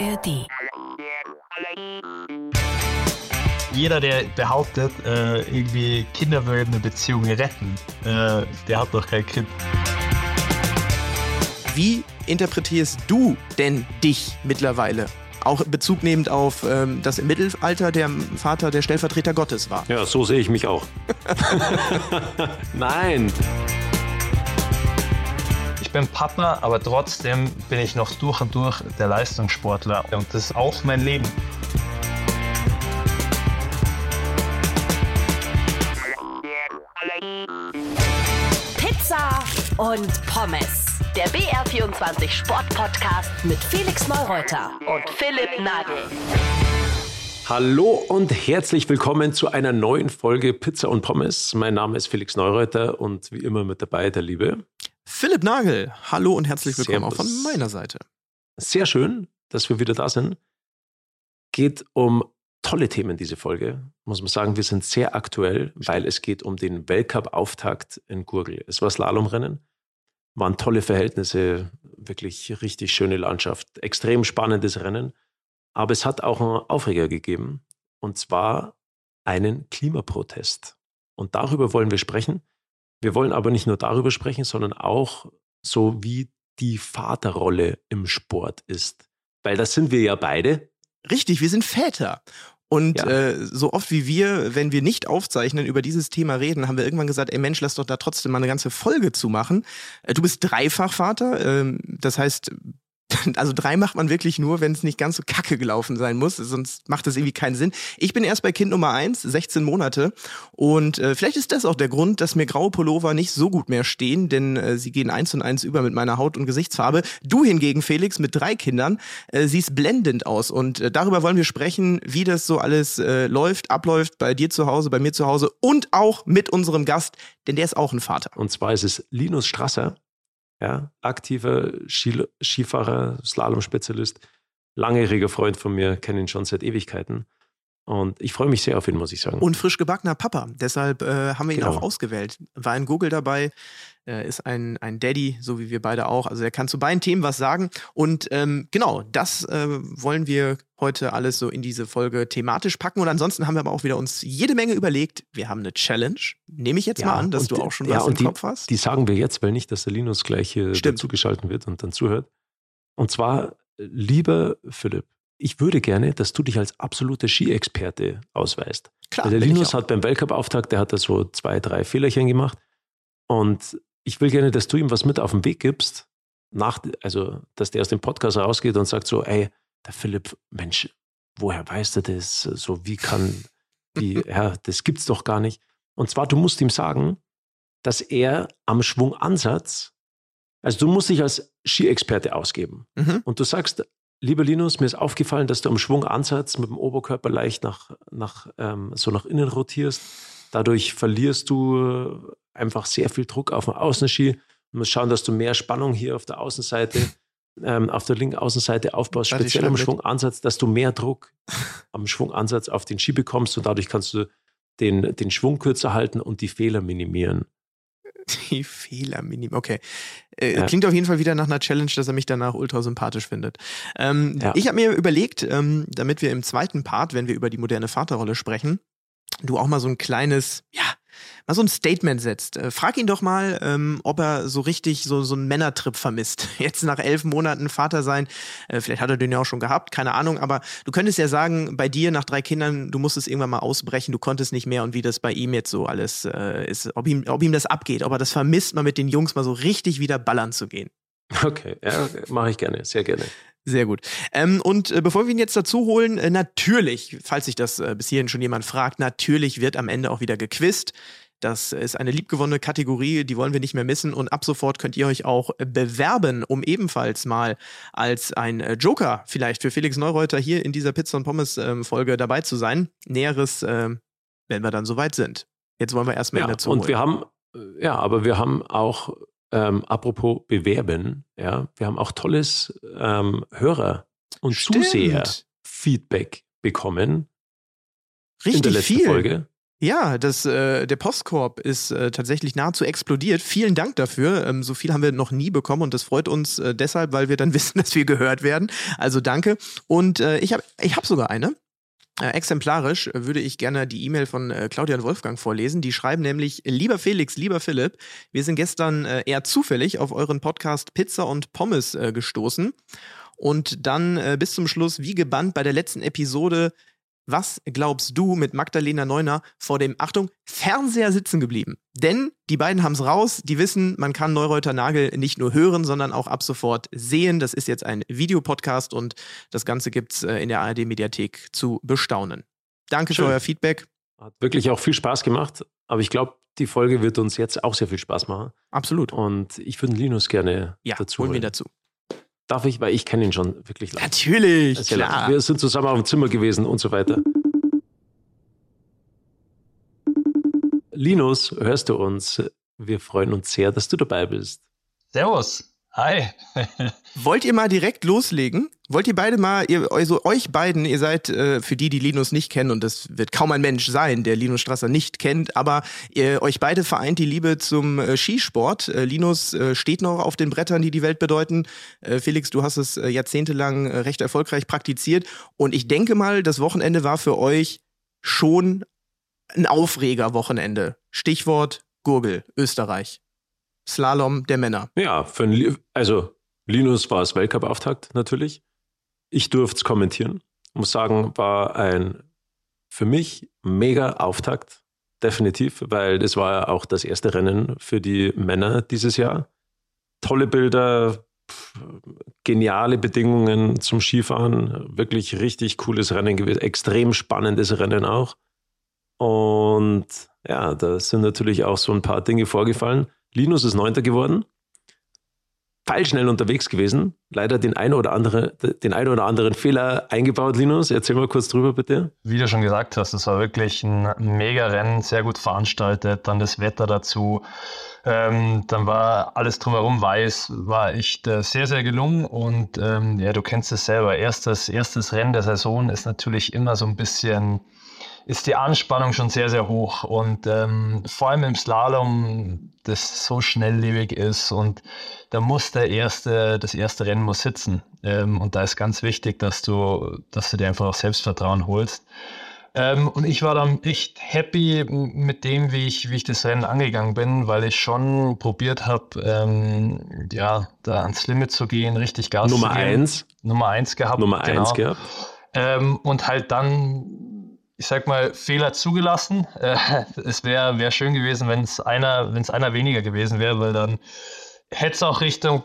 ARD. Jeder, der behauptet, äh, irgendwie Kinder würden eine Beziehung retten, äh, der hat doch kein Kind. Wie interpretierst du denn dich mittlerweile? Auch Bezug nehmend auf, ähm, dass im Mittelalter der Vater der Stellvertreter Gottes war. Ja, so sehe ich mich auch. Nein. Bin Papa, aber trotzdem bin ich noch durch und durch der Leistungssportler. Und das ist auch mein Leben. Pizza und Pommes. Der BR24 Sportpodcast mit Felix Neureuter und Philipp Nagel. Hallo und herzlich willkommen zu einer neuen Folge Pizza und Pommes. Mein Name ist Felix Neureuter und wie immer mit dabei der Liebe. Philipp Nagel, hallo und herzlich willkommen auch Servus. von meiner Seite. Sehr schön, dass wir wieder da sind. Geht um tolle Themen diese Folge. Muss man sagen, wir sind sehr aktuell, weil es geht um den Weltcup-Auftakt in Gurgel. Es war Slalomrennen, waren tolle Verhältnisse, wirklich richtig schöne Landschaft, extrem spannendes Rennen. Aber es hat auch einen Aufreger gegeben, und zwar einen Klimaprotest. Und darüber wollen wir sprechen. Wir wollen aber nicht nur darüber sprechen, sondern auch so, wie die Vaterrolle im Sport ist. Weil das sind wir ja beide. Richtig, wir sind Väter. Und Ja. äh, so oft wie wir, wenn wir nicht aufzeichnen, über dieses Thema reden, haben wir irgendwann gesagt, ey Mensch, lass doch da trotzdem mal eine ganze Folge zu machen. Äh, du bist Dreifachvater, ähm, das heißt, also drei macht man wirklich nur, wenn es nicht ganz so kacke gelaufen sein muss, sonst macht das irgendwie keinen Sinn. Ich bin erst bei Kind Nummer eins, 16 Monate und äh, vielleicht ist das auch der Grund, dass mir graue Pullover nicht so gut mehr stehen, denn äh, sie gehen eins und eins über mit meiner Haut und Gesichtsfarbe. Du hingegen, Felix, mit drei Kindern, äh, siehst blendend aus und äh, darüber wollen wir sprechen, wie das so alles äh, läuft, abläuft bei dir zu Hause, bei mir zu Hause und auch mit unserem Gast, denn der ist auch ein Vater. Und zwar ist es Linus Strasser, ja, aktiver Ski Skifahrer, Slalom-Spezialist, langjähriger Freund von mir, kenne ihn schon seit Ewigkeiten. Und ich freue mich sehr auf ihn, muss ich sagen. Und frisch gebackener Papa. Deshalb äh, haben wir ihn Genau. auch ausgewählt. War in Google dabei, äh, ist ein, ein Daddy, so wie wir beide auch. Also er kann zu beiden Themen was sagen. Und ähm, genau, das äh, wollen wir heute alles so in diese Folge thematisch packen. Und ansonsten haben wir aber auch wieder uns jede Menge überlegt. Wir haben eine Challenge. Nehme ich jetzt Ja, mal an, dass du auch schon ja, was im und die- Kopf hast. Die sagen wir jetzt, weil nicht, dass der Linus gleich hier Stimmt. dazugeschalten wird und dann zuhört. Und zwar, lieber Philipp, ich würde gerne, dass du dich als absoluter Ski-Experte ausweist. Klar, der Linus hat beim Weltcup-Auftakt, der hat da so zwei, drei Fehlerchen gemacht. Und ich will gerne, dass du ihm was mit auf den Weg gibst, nach, also, dass der aus dem Podcast rausgeht und sagt so, ey, der Philipp, Mensch, woher weißt du das? So, wie kann, wie, ja, das gibt's doch gar nicht. Und zwar, du musst ihm sagen, dass er am Schwungansatz, also du musst dich als Ski-Experte ausgeben. Mhm. Und du sagst, lieber Linus, mir ist aufgefallen, dass du am Schwungansatz mit dem Oberkörper leicht nach, nach, ähm, so nach innen rotierst. Dadurch verlierst du einfach sehr viel Druck auf dem Außenski. Du musst schauen, dass du mehr Spannung hier auf der Außenseite, ähm, auf der linken Außenseite aufbaust, speziell am. Schwungansatz, dass du mehr Druck am Schwungansatz auf den Ski bekommst und dadurch kannst du den, den Schwung kürzer halten und die Fehler minimieren. Die Fehler minim. Okay. Äh, Ja. Klingt auf jeden Fall wieder nach einer Challenge, dass er mich danach ultra sympathisch findet. Ähm, Ja. Ich habe mir überlegt, ähm, damit wir im zweiten Part, wenn wir über die moderne Vaterrolle sprechen, du auch mal so ein kleines, ja, mal so ein Statement setzt. Äh, frag ihn doch mal, ähm, ob er so richtig so, so einen Männertrip vermisst. Jetzt nach elf Monaten Vater sein, äh, vielleicht hat er den ja auch schon gehabt, keine Ahnung, aber du könntest ja sagen, bei dir nach drei Kindern, du musstest irgendwann mal ausbrechen, du konntest nicht mehr und wie das bei ihm jetzt so alles äh, ist, ob ihm, ob ihm das abgeht, ob er das vermisst, mal mit den Jungs mal so richtig wieder ballern zu gehen. Okay, ja, mache ich gerne, sehr gerne. Sehr gut. Ähm, und äh, bevor wir ihn jetzt dazu holen, äh, natürlich, falls sich das äh, bis hierhin schon jemand fragt, natürlich wird am Ende auch wieder gequizt. Das ist eine liebgewonnene Kategorie, die wollen wir nicht mehr missen. Und ab sofort könnt ihr euch auch bewerben, um ebenfalls mal als ein äh, Joker vielleicht für Felix Neureuter hier in dieser Pizza und Pommes ähm, Folge dabei zu sein. Näheres, ähm, wenn wir dann soweit sind. Jetzt wollen wir erstmal Ja, dazu und holen. wir haben, äh, ja, aber wir haben auch, ähm, apropos bewerben, ja, wir haben auch tolles ähm, Hörer- und. Zuseher-Feedback bekommen in der Richtig letzten viel. Folge. Ja, das, äh, der Postkorb ist äh, tatsächlich nahezu explodiert. Vielen Dank dafür. Ähm, so viel haben wir noch nie bekommen und das freut uns äh, deshalb, weil wir dann wissen, dass wir gehört werden. Also danke. Und äh, ich habe ich hab sogar eine. Äh, exemplarisch äh, würde ich gerne die E-Mail von äh, Claudia und Wolfgang vorlesen. Die schreiben nämlich, lieber Felix, lieber Philipp, wir sind gestern äh, eher zufällig auf euren Podcast Pizza und Pommes gestoßen und dann bis zum Schluss wie gebannt bei der letzten Episode was glaubst du mit Magdalena Neuner vor dem, Achtung, Fernseher sitzen geblieben? Denn die beiden haben es raus, die wissen, man kann Neureuter Nagel nicht nur hören, sondern auch ab sofort sehen. Das ist jetzt ein Videopodcast und das Ganze gibt's äh, in der ARD-Mediathek zu bestaunen. Danke Schön. für euer Feedback. Hat wirklich auch viel Spaß gemacht, aber ich glaube, die Folge wird uns jetzt auch sehr viel Spaß machen. Absolut. Und ich würde Linus gerne ja, dazu holen wir dazu. Darf ich, weil ich kenne ihn schon wirklich lange. Natürlich, klar. Lang. Wir sind zusammen auf dem Zimmer gewesen und so weiter. Linus, hörst du uns? Wir freuen uns sehr, dass du dabei bist. Servus. Hi. Wollt ihr mal direkt loslegen? Wollt ihr beide mal, ihr, also euch beiden, ihr seid äh, für die, die Linus nicht kennen, und das wird kaum ein Mensch sein, der Linus Strasser nicht kennt, aber ihr, euch beide vereint die Liebe zum äh, Skisport. Äh, Linus äh, steht noch auf den Brettern, die die Welt bedeuten. Äh, Felix, du hast es äh, jahrzehntelang recht erfolgreich praktiziert. Und ich denke mal, das Wochenende war für euch schon ein Aufreger-Wochenende. Stichwort Gurgel, Österreich. Slalom der Männer. Ja, für ein, also Linus war es Weltcup-Auftakt natürlich. Ich durfte es kommentieren. Muss sagen, war ein für mich mega Auftakt, definitiv, weil das war ja auch das erste Rennen für die Männer dieses Jahr. Tolle Bilder, geniale Bedingungen zum Skifahren, wirklich richtig cooles Rennen gewesen, extrem spannendes Rennen auch. Und ja, da sind natürlich auch so ein paar Dinge vorgefallen. Linus ist Neunter geworden. schnell unterwegs gewesen. Leider den einen oder, andere, den einen oder anderen Fehler eingebaut, Linus. Erzähl mal kurz drüber, bitte. Wie du schon gesagt hast, es war wirklich ein mega Rennen, sehr gut veranstaltet. Dann das Wetter dazu. Ähm, dann war alles drumherum weiß, war echt äh, sehr, sehr gelungen. Und ähm, ja, du kennst es selber. Erstes, erstes Rennen der Saison ist natürlich immer so ein bisschen ist die Anspannung schon sehr, sehr hoch. Und ähm, vor allem im Slalom, das so schnelllebig ist und da muss der erste, das erste Rennen muss sitzen. Ähm, und da ist ganz wichtig, dass du, dass du dir einfach auch Selbstvertrauen holst. Ähm, und ich war dann echt happy mit dem, wie ich, wie ich das Rennen angegangen bin, weil ich schon probiert habe, ähm, ja, da ans Limit zu gehen, richtig Gas Nummer zu geben. Nummer eins. Nummer eins gehabt. Nummer genau. eins gehabt. Ähm, und halt dann ich sag mal, Fehler zugelassen. Äh, es wäre wär schön gewesen, wenn es einer, einer weniger gewesen wäre, weil dann hätte es auch Richtung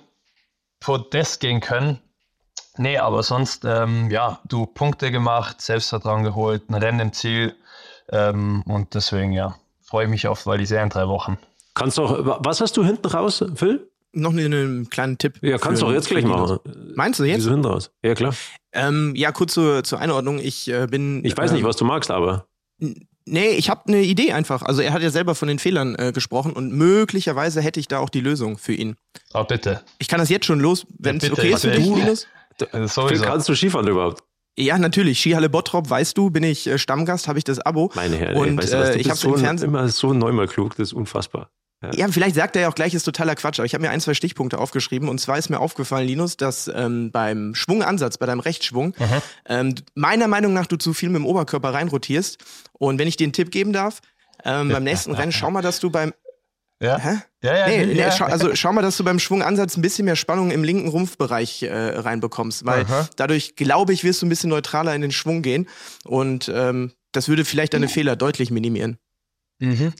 Podest gehen können. Nee, aber sonst, ähm, ja, du Punkte gemacht, Selbstvertrauen geholt, ein Rennen im Ziel. Ähm, und deswegen, ja, freue ich mich auf Serie in drei Wochen. Kannst du auch, was hast du hinten raus, Phil? Noch einen kleinen Tipp. Ja, kannst du auch jetzt gleich machen. Meinst du jetzt? Wieso hinten raus? Ja, klar. Ähm, ja, kurz zur, zur Einordnung. Ich äh, bin. Ich weiß ähm, nicht, was du magst, aber. Nee, ich habe eine Idee einfach. Also er hat ja selber von den Fehlern äh, gesprochen und möglicherweise hätte ich da auch die Lösung für ihn. Oh, bitte. Ich kann das jetzt schon los, wenn es ja, okay ist für dich, Linus. Sowieso. Kannst du Skifahren überhaupt? Ja, natürlich. Skihalle Bottrop, weißt du, bin ich äh, Stammgast, habe ich das Abo. Meine Herren, und weißt du was, du äh, ich habe so im Fernsehen immer so neunmal klug, das ist unfassbar. Ja. vielleicht sagt er ja auch gleich, ist totaler Quatsch, aber ich habe mir ein, zwei Stichpunkte aufgeschrieben. Und zwar ist mir aufgefallen, Linus, dass ähm, beim Schwungansatz, bei deinem Rechtsschwung, ähm, meiner Meinung nach du zu viel mit dem Oberkörper reinrotierst. Und wenn ich dir einen Tipp geben darf, ähm, beim nächsten Rennen, schau mal, dass du beim ja. Hä? Ja, ja, nee, nee, ja. Schau, also schau mal, dass du beim Schwungansatz ein bisschen mehr Spannung im linken Rumpfbereich äh, reinbekommst, weil Aha. dadurch, glaube ich, wirst du ein bisschen neutraler in den Schwung gehen und ähm, das würde vielleicht deine Fehler deutlich minimieren. Mhm.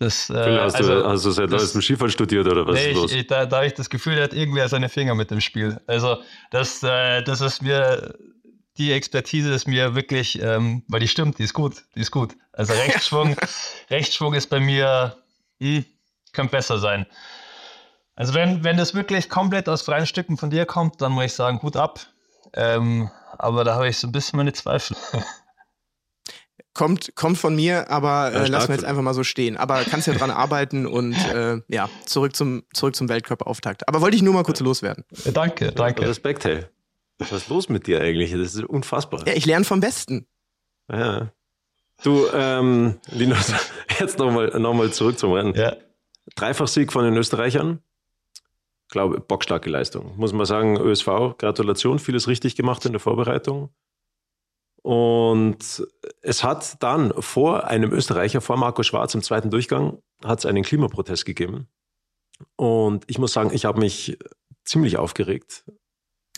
Das, äh, hast, also, du, hast du seit das, neuestem Skifahren studiert oder was nee, ist los? Ich, da, da habe ich das Gefühl, da hat irgendwer seine Finger mit dem Spiel. Also das, äh, das ist mir, die Expertise ist mir wirklich, ähm, weil die stimmt, die ist gut, die ist gut. Also Rechtsschwung, Rechtsschwung ist bei mir, hm, könnte besser sein. Also wenn, wenn das wirklich komplett aus freien Stücken von dir kommt, dann muss ich sagen, gut ab. Ähm, aber da habe ich so ein bisschen meine Zweifel. kommt, kommt von mir, aber äh, lassen wir jetzt einfach mal so stehen. Aber kannst ja dran arbeiten und äh, ja, zurück zum, zurück zum Weltcup-Auftakt. Aber wollte ich nur mal kurz loswerden. Danke, danke. Respekt, hey. Was ist los mit dir eigentlich? Das ist unfassbar. Ja, ich lerne vom Besten. Ja. Du, ähm, Linus, jetzt nochmal noch mal zurück zum Rennen. Ja. Dreifach-Sieg von den Österreichern. Ich glaube, bockstarke Leistung. Muss man sagen, ÖSV, Gratulation, vieles richtig gemacht in der Vorbereitung. Und es hat dann vor einem Österreicher, vor Marco Schwarz im zweiten Durchgang, hat es einen Klimaprotest gegeben. Und ich muss sagen, ich habe mich ziemlich aufgeregt.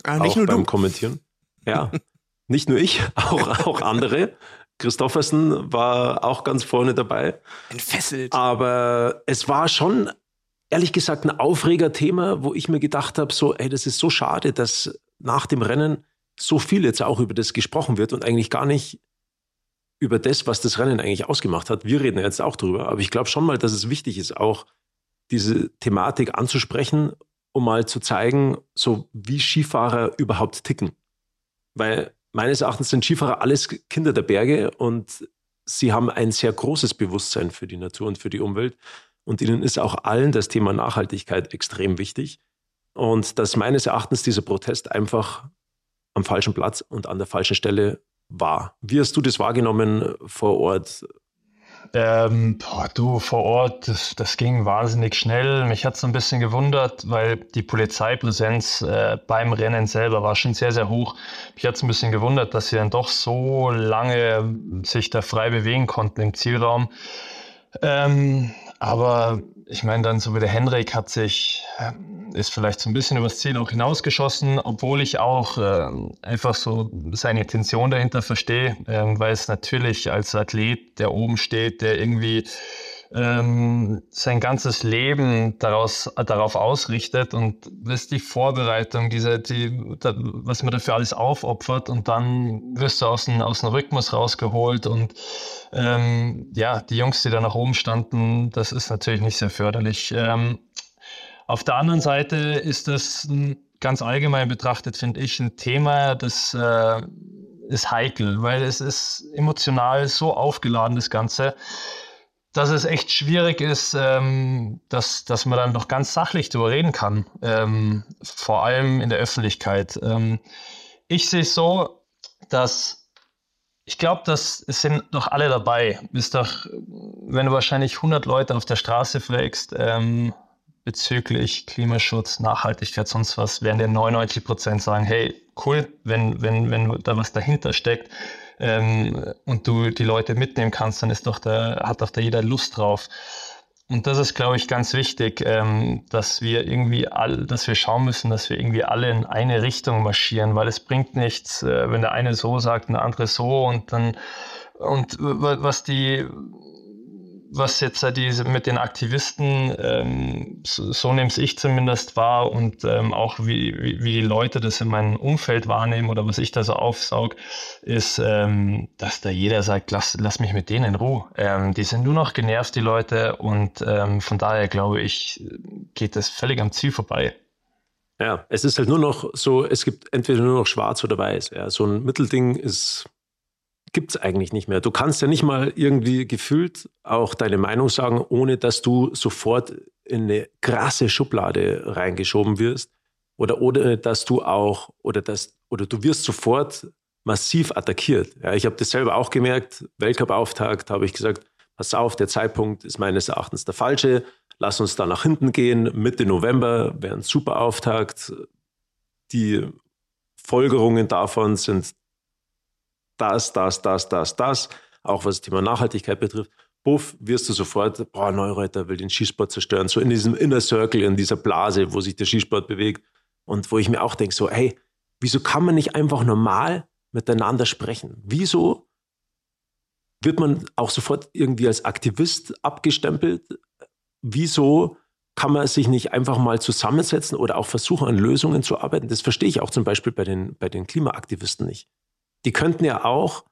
Ah, nicht auch nur beim du. Kommentieren. Ja, nicht nur ich, auch, auch andere. Christoffersen war auch ganz vorne dabei. Entfesselt. Aber es war schon, ehrlich gesagt, ein Aufregerthema, wo ich mir gedacht habe, so, ey, das ist so schade, dass nach dem Rennen so viel jetzt auch über das gesprochen wird und eigentlich gar nicht über das, was das Rennen eigentlich ausgemacht hat. Wir reden jetzt auch drüber, aber ich glaube schon mal, dass es wichtig ist, auch diese Thematik anzusprechen, um mal zu zeigen, so wie Skifahrer überhaupt ticken. Weil meines Erachtens sind Skifahrer alles Kinder der Berge und sie haben ein sehr großes Bewusstsein für die Natur und für die Umwelt. Und ihnen ist auch allen das Thema Nachhaltigkeit extrem wichtig. Und dass meines Erachtens dieser Protest einfach am falschen Platz und an der falschen Stelle war. Wie hast du das wahrgenommen vor Ort? Ähm, boah, du, vor Ort, das, das ging wahnsinnig schnell. Mich hat es ein bisschen gewundert, weil die Polizeipräsenz äh, beim Rennen selber war schon sehr, sehr hoch. Mich hat es ein bisschen gewundert, dass sie dann doch so lange sich da frei bewegen konnten im Zielraum. Ähm, aber ich meine, dann so wie der Henrik hat sich, äh, ist vielleicht so ein bisschen übers Ziel auch hinausgeschossen, obwohl ich auch äh, einfach so seine Intention dahinter verstehe, äh, weil es natürlich als Athlet, der oben steht, der irgendwie ähm, sein ganzes Leben daraus, darauf ausrichtet und das ist die Vorbereitung, diese, die, da, was man dafür alles aufopfert und dann wirst du aus dem, aus dem Rhythmus rausgeholt und ähm, ja, die Jungs, die da nach oben standen, das ist natürlich nicht sehr förderlich. Ähm, auf der anderen Seite ist das ganz allgemein betrachtet, finde ich, ein Thema, das äh, ist heikel, weil es ist emotional so aufgeladen, das Ganze dass es echt schwierig ist, ähm, dass, dass man dann noch ganz sachlich darüber reden kann, ähm, vor allem in der Öffentlichkeit. Ähm, ich sehe es so, dass ich glaube, dass es sind doch alle dabei. Ist doch, wenn du wahrscheinlich 100 Leute auf der Straße fragst ähm, bezüglich Klimaschutz, Nachhaltigkeit, sonst was, werden dir 99 Prozent sagen, hey, cool, wenn, wenn, wenn da was dahinter steckt ähm, und du die Leute mitnehmen kannst, dann ist doch da, hat doch da jeder Lust drauf. Und das ist, glaube ich, ganz wichtig, ähm, dass wir irgendwie all, dass wir schauen müssen, dass wir irgendwie alle in eine Richtung marschieren, weil es bringt nichts, äh, wenn der eine so sagt und der andere so und dann und was die was jetzt diese mit den Aktivisten, ähm, so, so nehme ich zumindest wahr und ähm, auch wie, wie, wie, die Leute das in meinem Umfeld wahrnehmen oder was ich da so aufsaug, ist, ähm, dass da jeder sagt, lass, lass mich mit denen in Ruhe. Ähm, die sind nur noch genervt, die Leute und ähm, von daher glaube ich, geht das völlig am Ziel vorbei. Ja, es ist halt nur noch so, es gibt entweder nur noch schwarz oder weiß. Ja. So ein Mittelding ist gibt es eigentlich nicht mehr. Du kannst ja nicht mal irgendwie gefühlt auch deine Meinung sagen, ohne dass du sofort in eine krasse Schublade reingeschoben wirst. Oder, oder dass du auch, oder dass, oder du wirst sofort massiv attackiert. Ja, ich habe das selber auch gemerkt. Weltcup-Auftakt habe ich gesagt, pass auf, der Zeitpunkt ist meines Erachtens der falsche. Lass uns da nach hinten gehen. Mitte November wäre ein super Auftakt. Die Folgerungen davon sind das, das, das, das, das, auch was das Thema Nachhaltigkeit betrifft, buff, wirst du sofort, boah, Neureiter will den Skisport zerstören, so in diesem Inner Circle, in dieser Blase, wo sich der Skisport bewegt und wo ich mir auch denke, so, hey, wieso kann man nicht einfach normal miteinander sprechen? Wieso wird man auch sofort irgendwie als Aktivist abgestempelt? Wieso kann man sich nicht einfach mal zusammensetzen oder auch versuchen, an Lösungen zu arbeiten? Das verstehe ich auch zum Beispiel bei den, bei den Klimaaktivisten nicht die könnten ja auch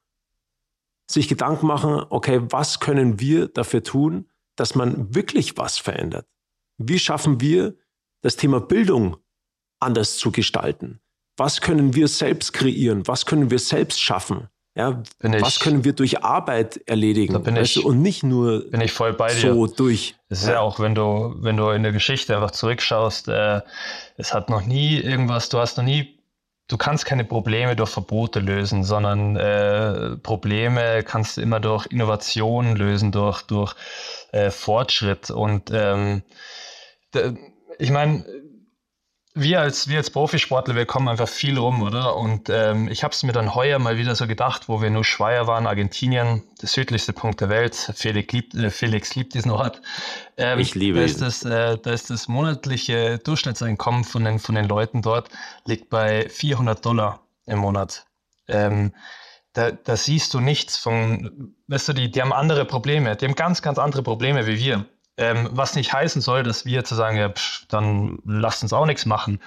sich Gedanken machen, okay, was können wir dafür tun, dass man wirklich was verändert? Wie schaffen wir das Thema Bildung anders zu gestalten? Was können wir selbst kreieren? Was können wir selbst schaffen? Ja, was können wir durch Arbeit erledigen? Bin ich, du, und nicht nur bin ich voll bei dir. so durch. Es ist ja. ja. auch, wenn du, wenn du in der Geschichte einfach zurückschaust, äh, es hat noch nie irgendwas, du hast noch nie du kannst keine Probleme durch Verbote lösen, sondern äh, Probleme kannst du immer durch Innovation lösen, durch, durch äh, Fortschritt. Und ähm, ich meine, wir als, wir als Profisportler, wir kommen einfach viel rum, oder? Und ähm, ich habe es mir dann heuer mal wieder so gedacht, wo wir nur Schweier waren, Argentinien, der südlichste Punkt der Welt. Felix liebt, äh, Felix liebt diesen Ort. Ähm, ich liebe da ist, das, äh, da ist das monatliche Durchschnittseinkommen von den, von den Leuten dort liegt bei 400 Dollar im Monat. Ähm, da, da siehst du nichts von, weißt du, die, die haben andere Probleme, die haben ganz, ganz andere Probleme wie wir. Ähm, was nicht heißen soll, dass wir zu sagen, ja, pff, dann lasst uns auch nichts machen.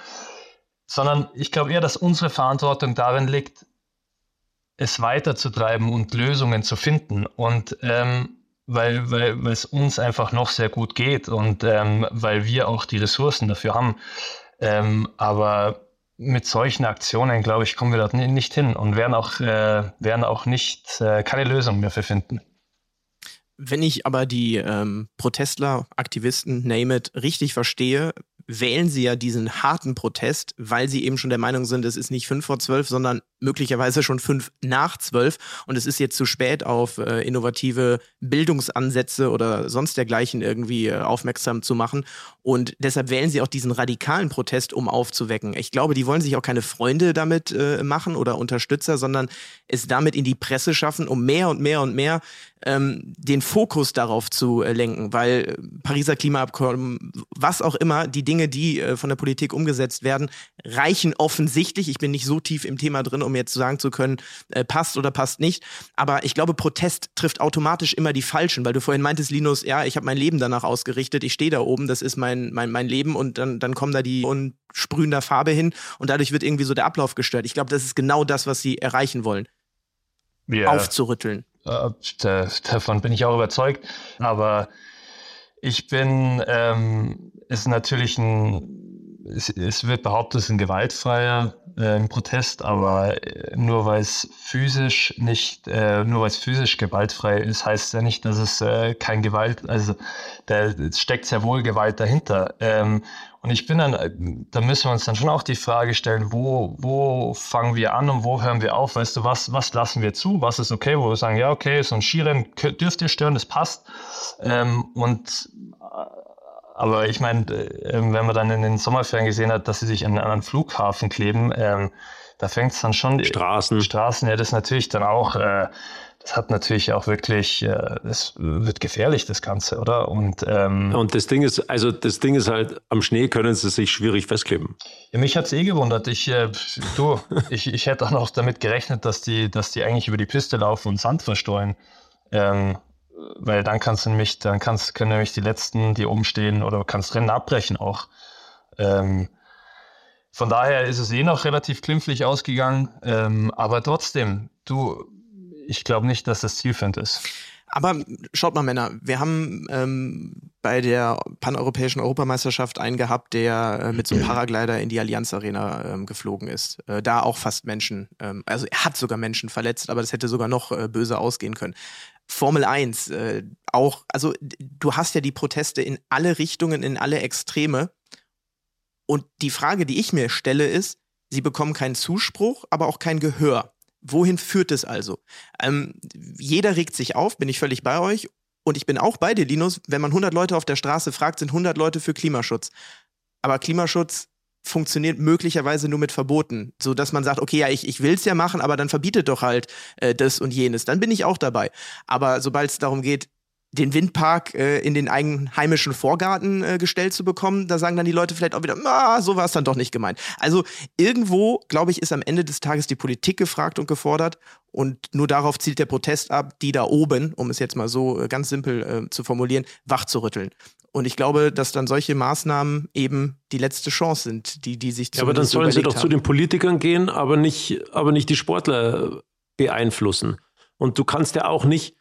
Sondern ich glaube eher, dass unsere Verantwortung darin liegt, es weiterzutreiben und Lösungen zu finden. Und ähm, weil, weil, weil es uns einfach noch sehr gut geht und ähm, weil wir auch die Ressourcen dafür haben. Ähm, aber mit solchen Aktionen, glaube ich, kommen wir dort nicht hin und werden auch, äh, werden auch nicht äh, keine Lösung dafür finden. Wenn ich aber die ähm, Protestler, Aktivisten, name it, richtig verstehe, wählen sie ja diesen harten Protest, weil sie eben schon der Meinung sind, es ist nicht fünf vor zwölf, sondern möglicherweise schon fünf nach zwölf und es ist jetzt zu spät auf äh, innovative Bildungsansätze oder sonst dergleichen irgendwie äh, aufmerksam zu machen und deshalb wählen sie auch diesen radikalen Protest, um aufzuwecken. Ich glaube, die wollen sich auch keine Freunde damit äh, machen oder Unterstützer, sondern es damit in die Presse schaffen, um mehr und mehr und mehr ähm, den Fokus darauf zu äh, lenken, weil Pariser Klimaabkommen, was auch immer, die Dinge, die äh, von der Politik umgesetzt werden, reichen offensichtlich. Ich bin nicht so tief im Thema drin, um jetzt sagen zu können, äh, passt oder passt nicht. Aber ich glaube, Protest trifft automatisch immer die Falschen, weil du vorhin meintest, Linus, ja, ich habe mein Leben danach ausgerichtet, ich stehe da oben, das ist mein mein, mein, Leben und dann, dann kommen da die und sprühen da Farbe hin und dadurch wird irgendwie so der Ablauf gestört. Ich glaube, das ist genau das, was sie erreichen wollen. Yeah. Aufzurütteln. Äh, davon bin ich auch überzeugt. Aber ich bin, ähm, ist natürlich ein, es, es wird behauptet, es ist ein gewaltfreier äh, Protest, aber äh, nur weil es physisch nicht, äh, nur weil es physisch gewaltfrei ist, heißt ja nicht, dass es kein Gewalt, also da steckt sehr wohl Gewalt dahinter. Ähm, und ich bin dann, da müssen wir uns dann schon auch die Frage stellen, wo, wo fangen wir an und wo hören wir auf? Weißt du, was, was lassen wir zu? Was ist okay? Wo wir sagen, ja, okay, so ein Skirennen dürft ihr stören, das passt. Ähm, und aber ich meine, äh, wenn man dann in den Sommerferien gesehen hat, dass sie sich an, einen Flughafen kleben, ähm, da fängt es dann schon. Straßen. Straßen, ja, das natürlich dann auch, äh, das hat natürlich auch wirklich, äh, das wird gefährlich, das Ganze, oder? Und, ähm, und das Ding ist, also das Ding ist halt, am Schnee können sie sich schwierig festkleben. Ja, mich hat es eh gewundert. Ich, äh, du, ich, ich hätte auch noch damit gerechnet, dass die, dass die eigentlich über die Piste laufen und Sand verstreuen. Ähm, weil dann kannst du nämlich, dann kannst, können nämlich die letzten, die oben stehen, oder kannst Rennen abbrechen auch. Ähm, von daher ist es eh noch relativ klimpflich ausgegangen, ähm, aber trotzdem, du, ich glaube nicht, dass das zielführend ist. Aber schaut mal, Männer, wir haben ähm, bei der paneuropäischen Europameisterschaft einen gehabt, der äh, mit so einem Paraglider in die Allianz Arena ähm, geflogen ist. Äh, da auch fast Menschen, ähm, also er hat sogar Menschen verletzt, aber das hätte sogar noch äh, böse ausgehen können. Formel 1 äh, auch, also du hast ja die Proteste in alle Richtungen, in alle Extreme. Und die Frage, die ich mir stelle, ist, sie bekommen keinen Zuspruch, aber auch kein Gehör. Wohin führt es also? Ähm, jeder regt sich auf, bin ich völlig bei euch. Und ich bin auch bei dir, Linus. Wenn man 100 Leute auf der Straße fragt, sind 100 Leute für Klimaschutz. Aber Klimaschutz funktioniert möglicherweise nur mit Verboten, so dass man sagt, okay, ja, ich, ich will es ja machen, aber dann verbietet doch halt äh, das und jenes. Dann bin ich auch dabei. Aber sobald es darum geht, den Windpark äh, in den eigenen heimischen Vorgarten äh, gestellt zu bekommen, da sagen dann die Leute vielleicht auch wieder, ah, so war es dann doch nicht gemeint. Also irgendwo, glaube ich, ist am Ende des Tages die Politik gefragt und gefordert und nur darauf zielt der Protest ab, die da oben, um es jetzt mal so äh, ganz simpel äh, zu formulieren, wach zu rütteln. Und ich glaube, dass dann solche Maßnahmen eben die letzte Chance sind, die, die sich zu Ja, aber dann sollen sie doch haben. zu den Politikern gehen, aber nicht, aber nicht die Sportler beeinflussen. Und du kannst ja auch nicht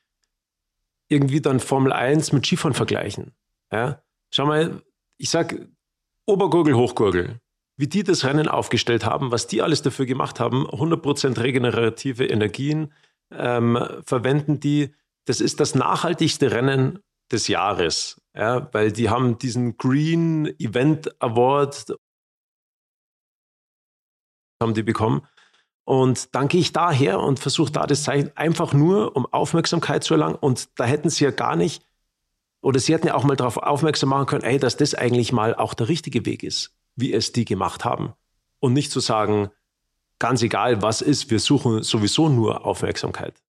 irgendwie dann Formel 1 mit Skifahren vergleichen. Ja? Schau mal, ich sag Obergurgel, Hochgurgel. Wie die das Rennen aufgestellt haben, was die alles dafür gemacht haben, 100% regenerative Energien ähm, verwenden die. Das ist das nachhaltigste Rennen des Jahres, ja, weil die haben diesen Green Event Award haben die bekommen. Und dann gehe ich daher und versuche da das Zeichen einfach nur, um Aufmerksamkeit zu erlangen. Und da hätten sie ja gar nicht, oder sie hätten ja auch mal darauf aufmerksam machen können, ey, dass das eigentlich mal auch der richtige Weg ist, wie es die gemacht haben. Und nicht zu sagen, ganz egal was ist, wir suchen sowieso nur Aufmerksamkeit.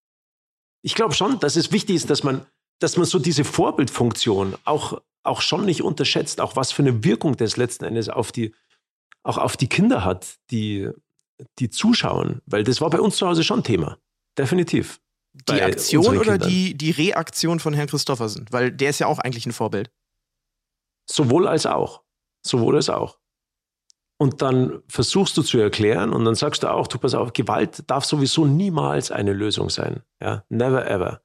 Ich glaube schon, dass es wichtig ist, dass man, dass man so diese Vorbildfunktion auch, auch schon nicht unterschätzt, auch was für eine Wirkung das letzten Endes auf die, auch auf die Kinder hat, die, die zuschauen, weil das war bei uns zu Hause schon Thema. Definitiv. Die Aktion oder die, die Reaktion von Herrn Christoffersen? Weil der ist ja auch eigentlich ein Vorbild. Sowohl als auch. Sowohl als auch. Und dann versuchst du zu erklären und dann sagst du auch, du pass auf, Gewalt darf sowieso niemals eine Lösung sein. Ja, never ever.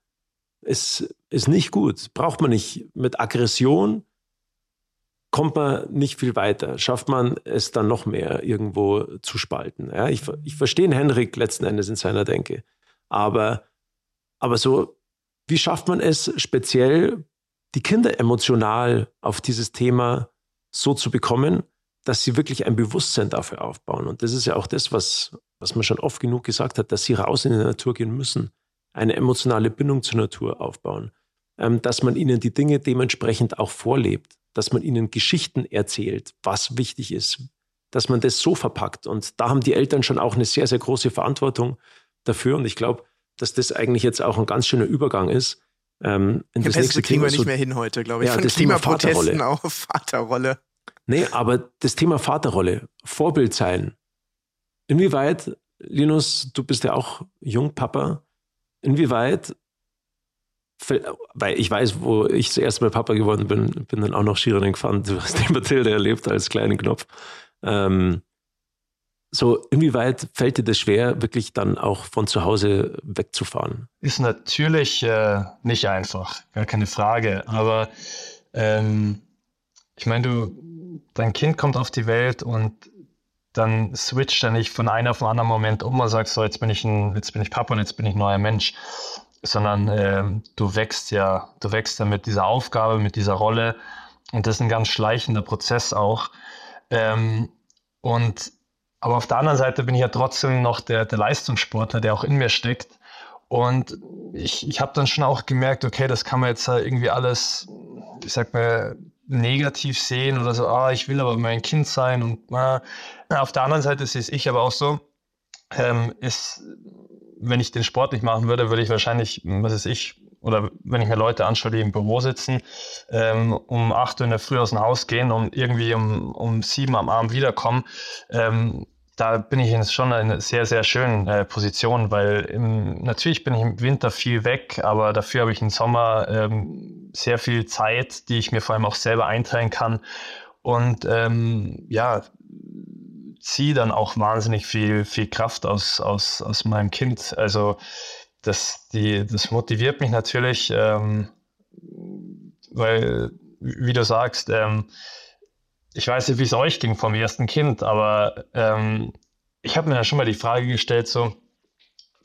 Es ist nicht gut. Braucht man nicht. Mit Aggression kommt man nicht viel weiter. Schafft man es dann noch mehr irgendwo zu spalten. Ja, ich, ich verstehe Henrik letzten Endes in seiner Denke. Aber, aber so, wie schafft man es speziell, die Kinder emotional auf dieses Thema so zu bekommen, dass sie wirklich ein Bewusstsein dafür aufbauen. Und das ist ja auch das, was, was man schon oft genug gesagt hat, dass sie raus in die Natur gehen müssen, eine emotionale Bindung zur Natur aufbauen, ähm, dass man ihnen die Dinge dementsprechend auch vorlebt dass man ihnen Geschichten erzählt, was wichtig ist, dass man das so verpackt. Und da haben die Eltern schon auch eine sehr, sehr große Verantwortung dafür. Und ich glaube, dass das eigentlich jetzt auch ein ganz schöner Übergang ist. Ähm, in das nächste kriegen wir nicht so, mehr hin heute, glaube ich. Ja, Von das Klimaprotesten Thema Vaterrolle. auf Vaterrolle. Nee, aber das Thema Vaterrolle, Vorbild sein. Inwieweit, Linus, du bist ja auch Jungpapa, inwieweit weil ich weiß, wo ich zuerst mal Papa geworden bin, bin dann auch noch Skirennen gefahren. Du hast die Mathilde erlebt als kleinen Knopf. Ähm, so, inwieweit fällt dir das schwer, wirklich dann auch von zu Hause wegzufahren? Ist natürlich äh, nicht einfach, gar keine Frage. Aber ähm, ich meine, du, dein Kind kommt auf die Welt und dann switcht er nicht von einem auf den anderen Moment um und sagst so, jetzt bin ich ein, jetzt bin ich Papa und jetzt bin ich neuer Mensch sondern äh, du wächst ja, du wächst ja mit dieser Aufgabe, mit dieser Rolle und das ist ein ganz schleichender Prozess auch. Ähm, und aber auf der anderen Seite bin ich ja trotzdem noch der, der Leistungssportler, der auch in mir steckt. Und ich, ich habe dann schon auch gemerkt, okay, das kann man jetzt irgendwie alles, ich sag mal, negativ sehen oder so, ah, ich will aber mein Kind sein. Und ah. auf der anderen Seite sehe ich aber auch so, ähm, ist wenn ich den Sport nicht machen würde, würde ich wahrscheinlich, was ist ich, oder wenn ich mir Leute anschaue, die im Büro sitzen, ähm, um acht Uhr in der Früh aus dem Haus gehen und irgendwie um, um sieben am Abend wiederkommen, ähm, da bin ich jetzt schon in einer sehr, sehr schönen äh, Position, weil im, natürlich bin ich im Winter viel weg, aber dafür habe ich im Sommer ähm, sehr viel Zeit, die ich mir vor allem auch selber einteilen kann. Und ähm, ja, ziehe dann auch wahnsinnig viel, viel Kraft aus, aus, aus meinem Kind. Also das, die, das motiviert mich natürlich, ähm, weil, wie du sagst, ähm, ich weiß nicht, wie es euch ging vom ersten Kind, aber ähm, ich habe mir ja schon mal die Frage gestellt, so,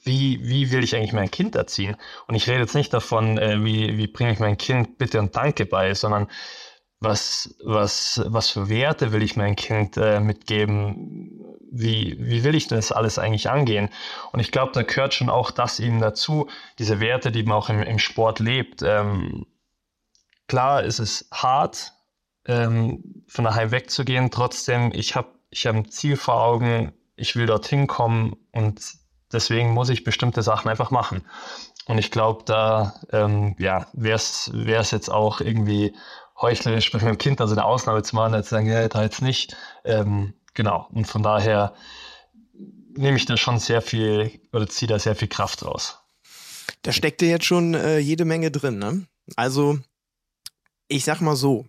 wie, wie will ich eigentlich mein Kind erziehen? Und ich rede jetzt nicht davon, äh, wie, wie bringe ich mein Kind Bitte und Danke bei, sondern was, was, was für Werte will ich meinem Kind äh, mitgeben? Wie, wie will ich das alles eigentlich angehen? Und ich glaube, da gehört schon auch das eben dazu, diese Werte, die man auch im, im Sport lebt. Ähm, klar ist es hart, ähm, von daheim wegzugehen. Trotzdem, ich habe ich hab ein Ziel vor Augen, ich will dorthin kommen und deswegen muss ich bestimmte Sachen einfach machen. Und ich glaube, da ähm, ja, wäre es jetzt auch irgendwie heuchlerisch mit meinem Kind also eine Ausnahme zu machen, als zu sagen, ja, da jetzt nicht. Ähm, genau. Und von daher nehme ich da schon sehr viel oder ziehe da sehr viel Kraft raus. Da steckt ja jetzt schon äh, jede Menge drin, ne? Also, ich sag mal so,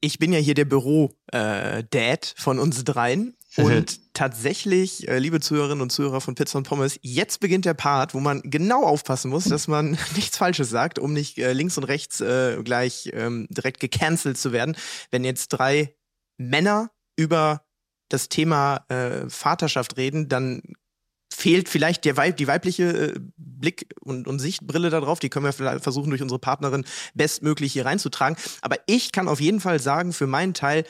ich bin ja hier der Büro-Dad äh, von uns dreien. Und tatsächlich, äh, liebe Zuhörerinnen und Zuhörer von Pizza und Pommes, jetzt beginnt der Part, wo man genau aufpassen muss, dass man nichts Falsches sagt, um nicht äh, links und rechts äh, gleich ähm, direkt gecancelt zu werden. Wenn jetzt drei Männer über das Thema äh, Vaterschaft reden, dann fehlt vielleicht der Weib, die weibliche äh, Blick- und, und Sichtbrille darauf. Die können wir vielleicht versuchen, durch unsere Partnerin bestmöglich hier reinzutragen. Aber ich kann auf jeden Fall sagen, für meinen Teil,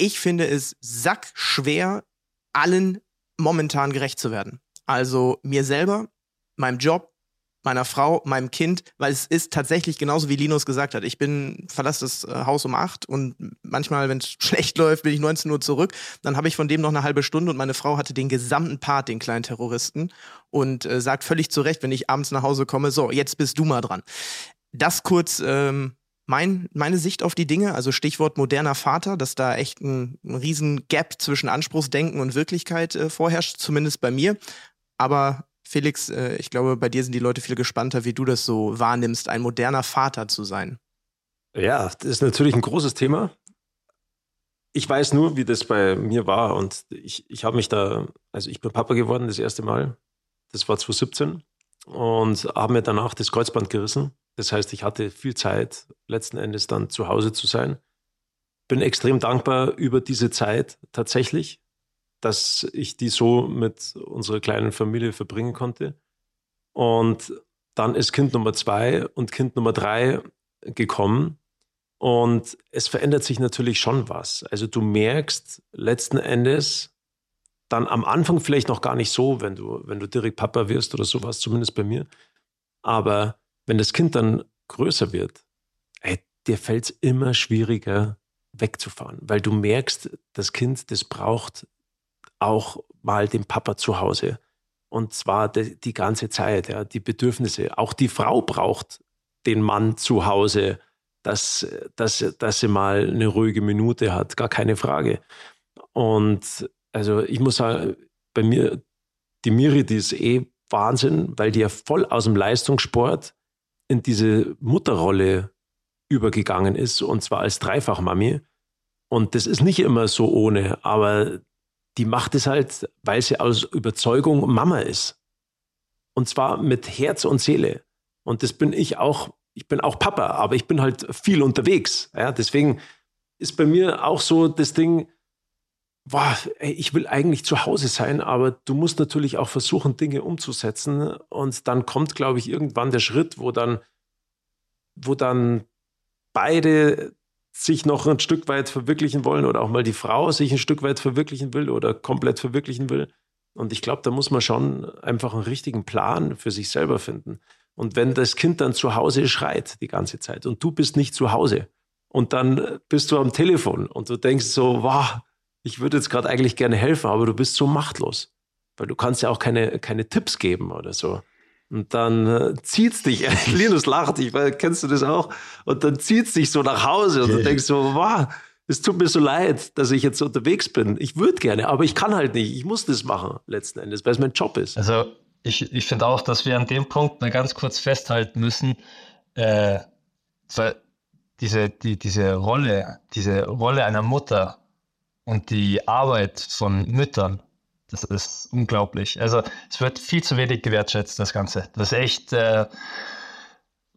ich finde es sackschwer, allen momentan gerecht zu werden. Also mir selber, meinem Job, meiner Frau, meinem Kind, weil es ist tatsächlich genauso wie Linus gesagt hat. Ich bin, verlasse das äh, Haus um acht und manchmal, wenn es schlecht läuft, bin ich 19 Uhr zurück. Dann habe ich von dem noch eine halbe Stunde und meine Frau hatte den gesamten Part, den kleinen Terroristen, und äh, sagt völlig zu Recht, wenn ich abends nach Hause komme, so, jetzt bist du mal dran. Das kurz ähm, mein, meine Sicht auf die Dinge, also Stichwort moderner Vater, dass da echt ein, ein riesen Gap zwischen Anspruchsdenken und Wirklichkeit äh, vorherrscht, zumindest bei mir. Aber Felix, äh, ich glaube, bei dir sind die Leute viel gespannter, wie du das so wahrnimmst, ein moderner Vater zu sein. Ja, das ist natürlich ein großes Thema. Ich weiß nur, wie das bei mir war und ich, ich habe mich da, also ich bin Papa geworden das erste Mal, das war 2017 und habe mir danach das Kreuzband gerissen das heißt, ich hatte viel Zeit, letzten Endes dann zu Hause zu sein. Bin extrem dankbar über diese Zeit tatsächlich, dass ich die so mit unserer kleinen Familie verbringen konnte. Und dann ist Kind Nummer zwei und Kind Nummer drei gekommen. Und es verändert sich natürlich schon was. Also du merkst letzten Endes dann am Anfang vielleicht noch gar nicht so, wenn du, wenn du direkt Papa wirst oder sowas, zumindest bei mir. Aber wenn das Kind dann größer wird, ey, dir fällt es immer schwieriger wegzufahren, weil du merkst, das Kind, das braucht auch mal den Papa zu Hause. Und zwar die, die ganze Zeit, ja, die Bedürfnisse. Auch die Frau braucht den Mann zu Hause, dass, dass, dass sie mal eine ruhige Minute hat, gar keine Frage. Und also ich muss sagen, bei mir, die Miri, die ist eh Wahnsinn, weil die ja voll aus dem Leistungssport in diese Mutterrolle übergegangen ist, und zwar als Dreifachmami. Und das ist nicht immer so ohne, aber die macht es halt, weil sie aus Überzeugung Mama ist. Und zwar mit Herz und Seele. Und das bin ich auch, ich bin auch Papa, aber ich bin halt viel unterwegs. Ja, deswegen ist bei mir auch so das Ding, boah, ey, ich will eigentlich zu Hause sein, aber du musst natürlich auch versuchen, Dinge umzusetzen. Und dann kommt, glaube ich, irgendwann der Schritt, wo dann, wo dann beide sich noch ein Stück weit verwirklichen wollen oder auch mal die Frau sich ein Stück weit verwirklichen will oder komplett verwirklichen will. Und ich glaube, da muss man schon einfach einen richtigen Plan für sich selber finden. Und wenn das Kind dann zu Hause schreit die ganze Zeit und du bist nicht zu Hause und dann bist du am Telefon und du denkst so, wow, ich würde jetzt gerade eigentlich gerne helfen, aber du bist so machtlos. Weil du kannst ja auch keine, keine Tipps geben oder so. Und dann äh, zieht's dich, Linus lacht, ich weil, kennst du das auch? Und dann zieht's dich so nach Hause und okay. du denkst so, wow, es tut mir so leid, dass ich jetzt unterwegs bin. Ich würde gerne, aber ich kann halt nicht. Ich muss das machen, letzten Endes, weil es mein Job ist. Also ich, ich finde auch, dass wir an dem Punkt mal ganz kurz festhalten müssen, äh, weil diese, die, diese Rolle, diese Rolle einer Mutter und die Arbeit von Müttern, das ist unglaublich. Also es wird viel zu wenig gewertschätzt, das Ganze. Das ist echt, äh,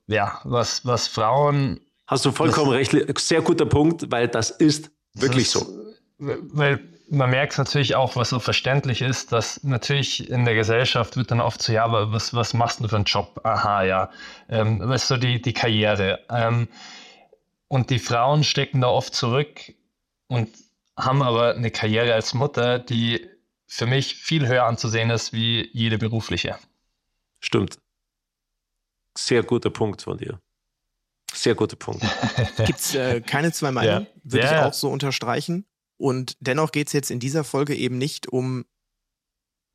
ja, was, was Frauen. Hast du vollkommen das, recht, sehr guter Punkt, weil das ist wirklich das ist, so. Weil man merkt natürlich auch, was so verständlich ist, dass natürlich in der Gesellschaft wird dann oft so, ja, aber was, was machst du für einen Job? Aha, ja. Ähm, was ist so die, die Karriere? Ähm, und die Frauen stecken da oft zurück und haben aber eine Karriere als Mutter, die für mich viel höher anzusehen ist wie jede berufliche. Stimmt. Sehr guter Punkt von dir. Sehr guter Punkt. Gibt es äh, keine zwei Meinungen, ja. würde ja. ich auch so unterstreichen. Und dennoch geht es jetzt in dieser Folge eben nicht um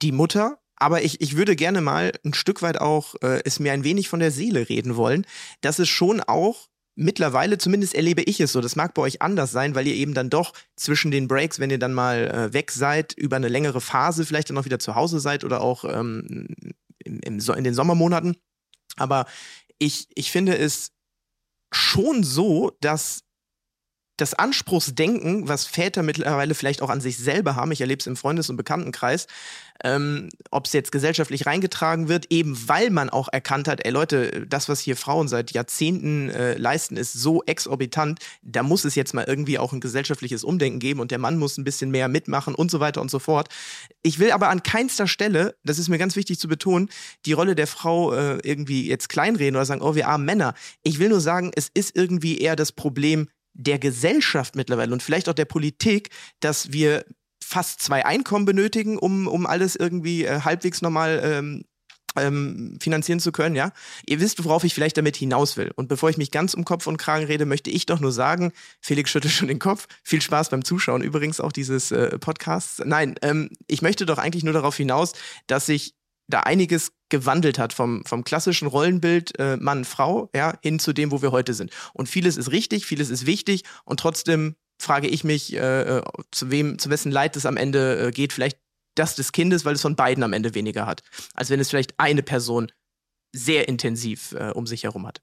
die Mutter, aber ich, ich würde gerne mal ein Stück weit auch äh, es mir ein wenig von der Seele reden wollen, dass es schon auch mittlerweile, zumindest erlebe ich es so, das mag bei euch anders sein, weil ihr eben dann doch zwischen den Breaks, wenn ihr dann mal äh, weg seid, über eine längere Phase vielleicht dann auch wieder zu Hause seid oder auch ähm, im, im so in den Sommermonaten. Aber ich, ich finde es schon so, dass das Anspruchsdenken, was Väter mittlerweile vielleicht auch an sich selber haben, ich erlebe es im Freundes- und Bekanntenkreis, ähm, ob es jetzt gesellschaftlich reingetragen wird, eben weil man auch erkannt hat, ey Leute, das, was hier Frauen seit Jahrzehnten äh, leisten, ist so exorbitant, da muss es jetzt mal irgendwie auch ein gesellschaftliches Umdenken geben und der Mann muss ein bisschen mehr mitmachen und so weiter und so fort. Ich will aber an keinster Stelle, das ist mir ganz wichtig zu betonen, die Rolle der Frau äh, irgendwie jetzt kleinreden oder sagen, oh, wir armen Männer. Ich will nur sagen, es ist irgendwie eher das Problem der Gesellschaft mittlerweile und vielleicht auch der Politik, dass wir fast zwei Einkommen benötigen, um, um alles irgendwie äh, halbwegs normal ähm, ähm, finanzieren zu können, ja. Ihr wisst, worauf ich vielleicht damit hinaus will. Und bevor ich mich ganz um Kopf und Kragen rede, möchte ich doch nur sagen, Felix schüttelt schon den Kopf. Viel Spaß beim Zuschauen übrigens auch dieses äh, Podcasts. Nein, ähm, ich möchte doch eigentlich nur darauf hinaus, dass sich da einiges gewandelt hat vom, vom klassischen Rollenbild äh, Mann, Frau, ja, hin zu dem, wo wir heute sind. Und vieles ist richtig, vieles ist wichtig und trotzdem frage ich mich, äh, äh zu wem, zu wessen Leid es am Ende äh, geht. Vielleicht das des Kindes, weil es von beiden am Ende weniger hat, als wenn es vielleicht eine Person sehr intensiv äh, um sich herum hat.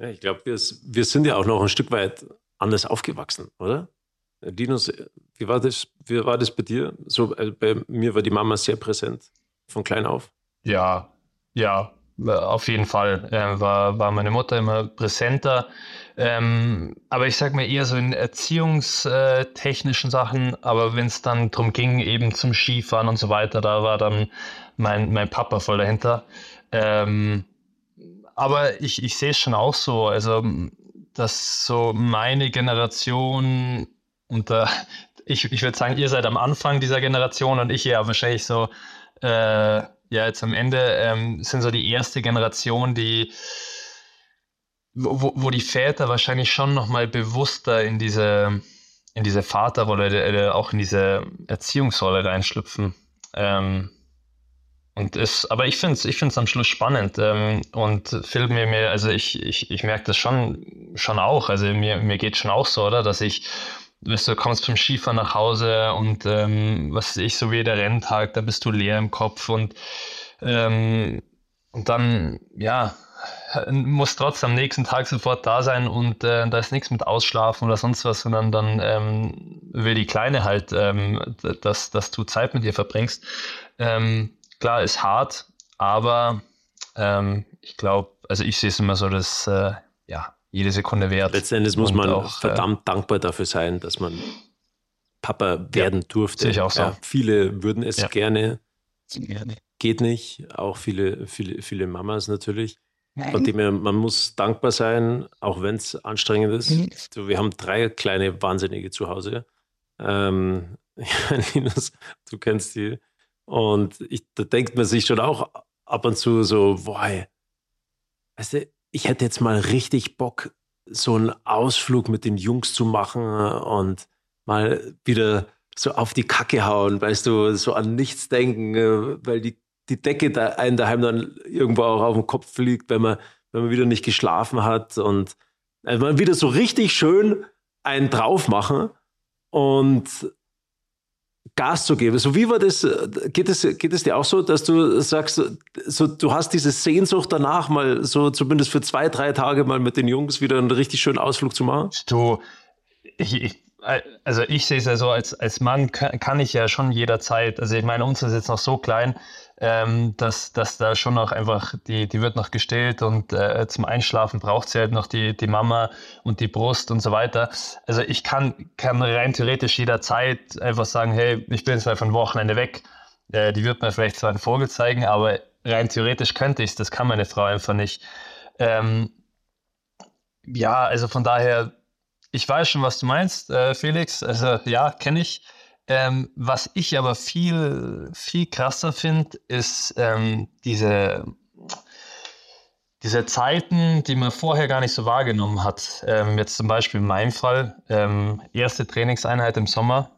Ja, ich glaube, wir, wir sind ja auch noch ein Stück weit anders aufgewachsen, oder? Linus, wie war das, wie war das bei dir? So, bei mir war die Mama sehr präsent, von klein auf. Ja, ja, auf jeden Fall äh, war, war meine Mutter immer präsenter. Ähm, aber ich sag mal eher so in erziehungstechnischen Sachen, aber wenn es dann darum ging, eben zum Skifahren und so weiter, da war dann mein, mein Papa voll dahinter. Ähm, aber ich, ich sehe es schon auch so, also dass so meine Generation und da, ich, ich würde sagen, ihr seid am Anfang dieser Generation und ich ja wahrscheinlich so, äh, ja, jetzt am Ende ähm, sind so die erste Generation, die wo, wo die Väter wahrscheinlich schon nochmal bewusster in diese, in diese Vaterrolle, auch in diese Erziehungsrolle reinschlüpfen. Ähm, und ist, aber ich finde es ich am Schluss spannend. Ähm, und Phil mir, mir, also ich, ich, ich merke das schon, schon auch. Also mir, mir geht schon auch so, oder? Dass ich, weißt du, kommst vom Skifahren nach Hause und ähm, was ich, so wie der Renntag, da bist du leer im Kopf und, ähm, und dann, ja, muss trotzdem am nächsten Tag sofort da sein und äh, da ist nichts mit Ausschlafen oder sonst was, sondern dann ähm, will die Kleine halt, ähm, dass, dass du Zeit mit ihr verbringst. Ähm, klar, ist hart, aber ähm, ich glaube, also ich sehe es immer so, dass äh, ja, jede Sekunde wert. Letztendlich muss man auch, äh, verdammt äh, dankbar dafür sein, dass man Papa werden ja, durfte. Sehe ich auch so. Ja, viele würden es ja. gerne. Gerne. Geht nicht. Auch viele, viele, viele Mamas natürlich. Von dem her, man muss dankbar sein, auch wenn es anstrengend ist. Mhm. So, wir haben drei kleine Wahnsinnige zu Hause. Ähm, Linus, du kennst die. Und ich, da denkt man sich schon auch ab und zu so, boah, weißt du, ich hätte jetzt mal richtig Bock, so einen Ausflug mit den Jungs zu machen und mal wieder so auf die Kacke hauen, weißt du, so an nichts denken, äh, weil die die Decke da einen daheim dann irgendwo auch auf dem Kopf fliegt, wenn man, wenn man wieder nicht geschlafen hat und also man wieder so richtig schön einen drauf machen und Gas zu geben. So wie war das? Geht es, geht dir auch so, dass du sagst, so, du hast diese Sehnsucht danach, mal so zumindest für zwei, drei Tage mal mit den Jungs wieder einen richtig schönen Ausflug zu machen? Du, ich, ich also ich sehe es ja so, als, als Mann kann, ich ja schon jederzeit, also ich meine, uns ist jetzt noch so klein, ähm, dass, dass da schon noch einfach, die, die wird noch gestillt und äh, zum Einschlafen braucht sie halt noch die, die Mama und die Brust und so weiter. Also ich kann, kann rein theoretisch jederzeit einfach sagen, hey, ich bin jetzt mal von Wochenende weg. Äh, die wird mir vielleicht zwar einen Vogel zeigen, aber rein theoretisch könnte ich es, das kann meine Frau einfach nicht. Ähm, ja, also von daher, ich weiß schon, was du meinst, äh, Felix. Also ja, kenne ich. Ähm, was ich aber viel, viel krasser finde, ist ähm, diese, diese Zeiten, die man vorher gar nicht so wahrgenommen hat. Ähm, jetzt zum Beispiel in meinem Fall, ähm, erste Trainingseinheit im Sommer,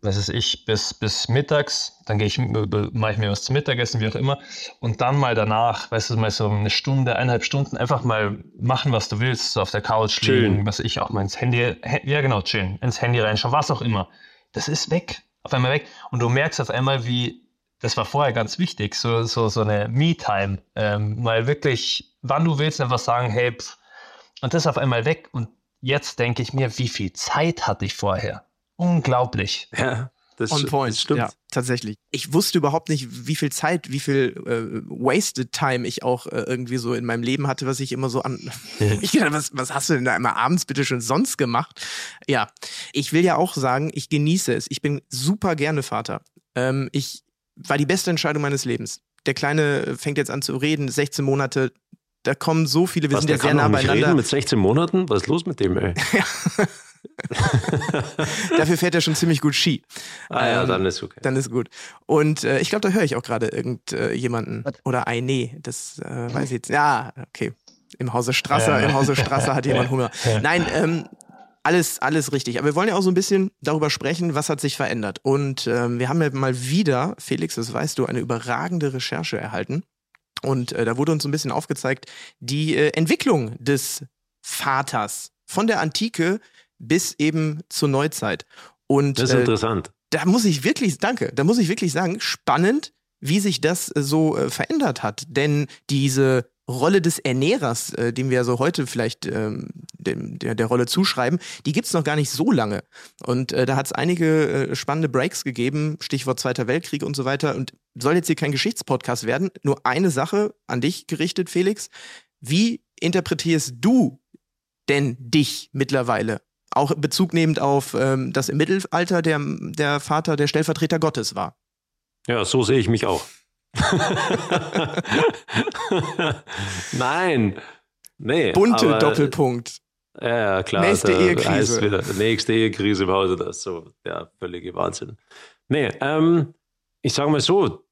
was ist ich, bis, bis mittags, dann gehe ich, mache ich mir was zum Mittagessen, wie auch immer, und dann mal danach, weißt du, mal so eine Stunde, eineinhalb Stunden, einfach mal machen, was du willst, so auf der Couch liegen, was ich auch mal ins Handy, ja genau, chillen, ins Handy reinschauen, was auch immer das ist weg, auf einmal weg. Und du merkst auf einmal, wie, das war vorher ganz wichtig, so, so, so eine Me-Time, ähm, mal wirklich, wann du willst, einfach sagen, hey, pff, und das ist auf einmal weg. Und jetzt denke ich mir, wie viel Zeit hatte ich vorher? Unglaublich. Ja. Das, On point, das stimmt. Ja, tatsächlich. Ich wusste überhaupt nicht, wie viel Zeit, wie viel äh, wasted time ich auch äh, irgendwie so in meinem Leben hatte, was ich immer so an. ich dachte, was, was hast du denn da immer abends bitte schon sonst gemacht? Ja, ich will ja auch sagen, ich genieße es. Ich bin super gerne Vater. Ähm, ich war die beste Entscheidung meines Lebens. Der Kleine fängt jetzt an zu reden, 16 Monate, da kommen so viele, wir Was, sind ja sehr nah beieinander. Reden mit 16 Monaten? Was ist los mit dem, ey? Dafür fährt er schon ziemlich gut Ski. Ah ja, ähm, dann ist okay. Dann ist gut. Und äh, ich glaube, da höre ich auch gerade irgendjemanden äh, oder ein Nee, das äh, weiß ich jetzt. Ja, okay. Im Hause Strasser, ja. im Hause Strasser hat jemand Hunger. Nein, ähm, alles, alles richtig. Aber wir wollen ja auch so ein bisschen darüber sprechen, was hat sich verändert. Und ähm, wir haben ja mal wieder, Felix, das weißt du, eine überragende Recherche erhalten. Und äh, da wurde uns so ein bisschen aufgezeigt, die äh, Entwicklung des Vaters von der Antike bis eben zur Neuzeit. Und, das ist äh, interessant. Da muss ich wirklich, danke, da muss ich wirklich sagen, spannend, wie sich das äh, so äh, verändert hat. Denn diese Rolle des Ernährers, äh, dem wir so heute vielleicht ähm, dem, der, der Rolle zuschreiben, die gibt's noch gar nicht so lange. Und äh, da hat's einige äh, spannende Breaks gegeben, Stichwort Zweiter Weltkrieg und so weiter. Und soll jetzt hier kein Geschichtspodcast werden, nur eine Sache an dich gerichtet, Felix. Wie interpretierst du denn dich mittlerweile? Auch Bezug nehmend auf, ähm, dass im Mittelalter der, der Vater der Stellvertreter Gottes war. Ja, so sehe ich mich auch. Nein. Nee. Bunte aber, Doppelpunkt. Ja, klar. Nächste Ehekrise. Wieder, nächste Ehekrise im Hause, das ist so der völlige Wahnsinn. Nee, ähm, ich sage mal so,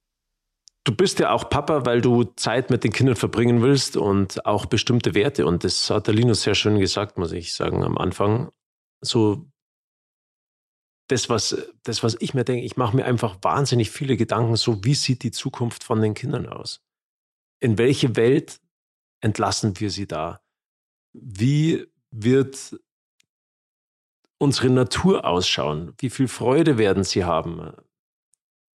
du bist ja auch Papa, weil du Zeit mit den Kindern verbringen willst und auch bestimmte Werte. Und das hat der Linus sehr schön gesagt, muss ich sagen, am Anfang. So das, was, das, was ich mir denke, ich mache mir einfach wahnsinnig viele Gedanken, so wie sieht die Zukunft von den Kindern aus? In welche Welt entlassen wir sie da? Wie wird unsere Natur ausschauen? Wie viel Freude werden sie haben?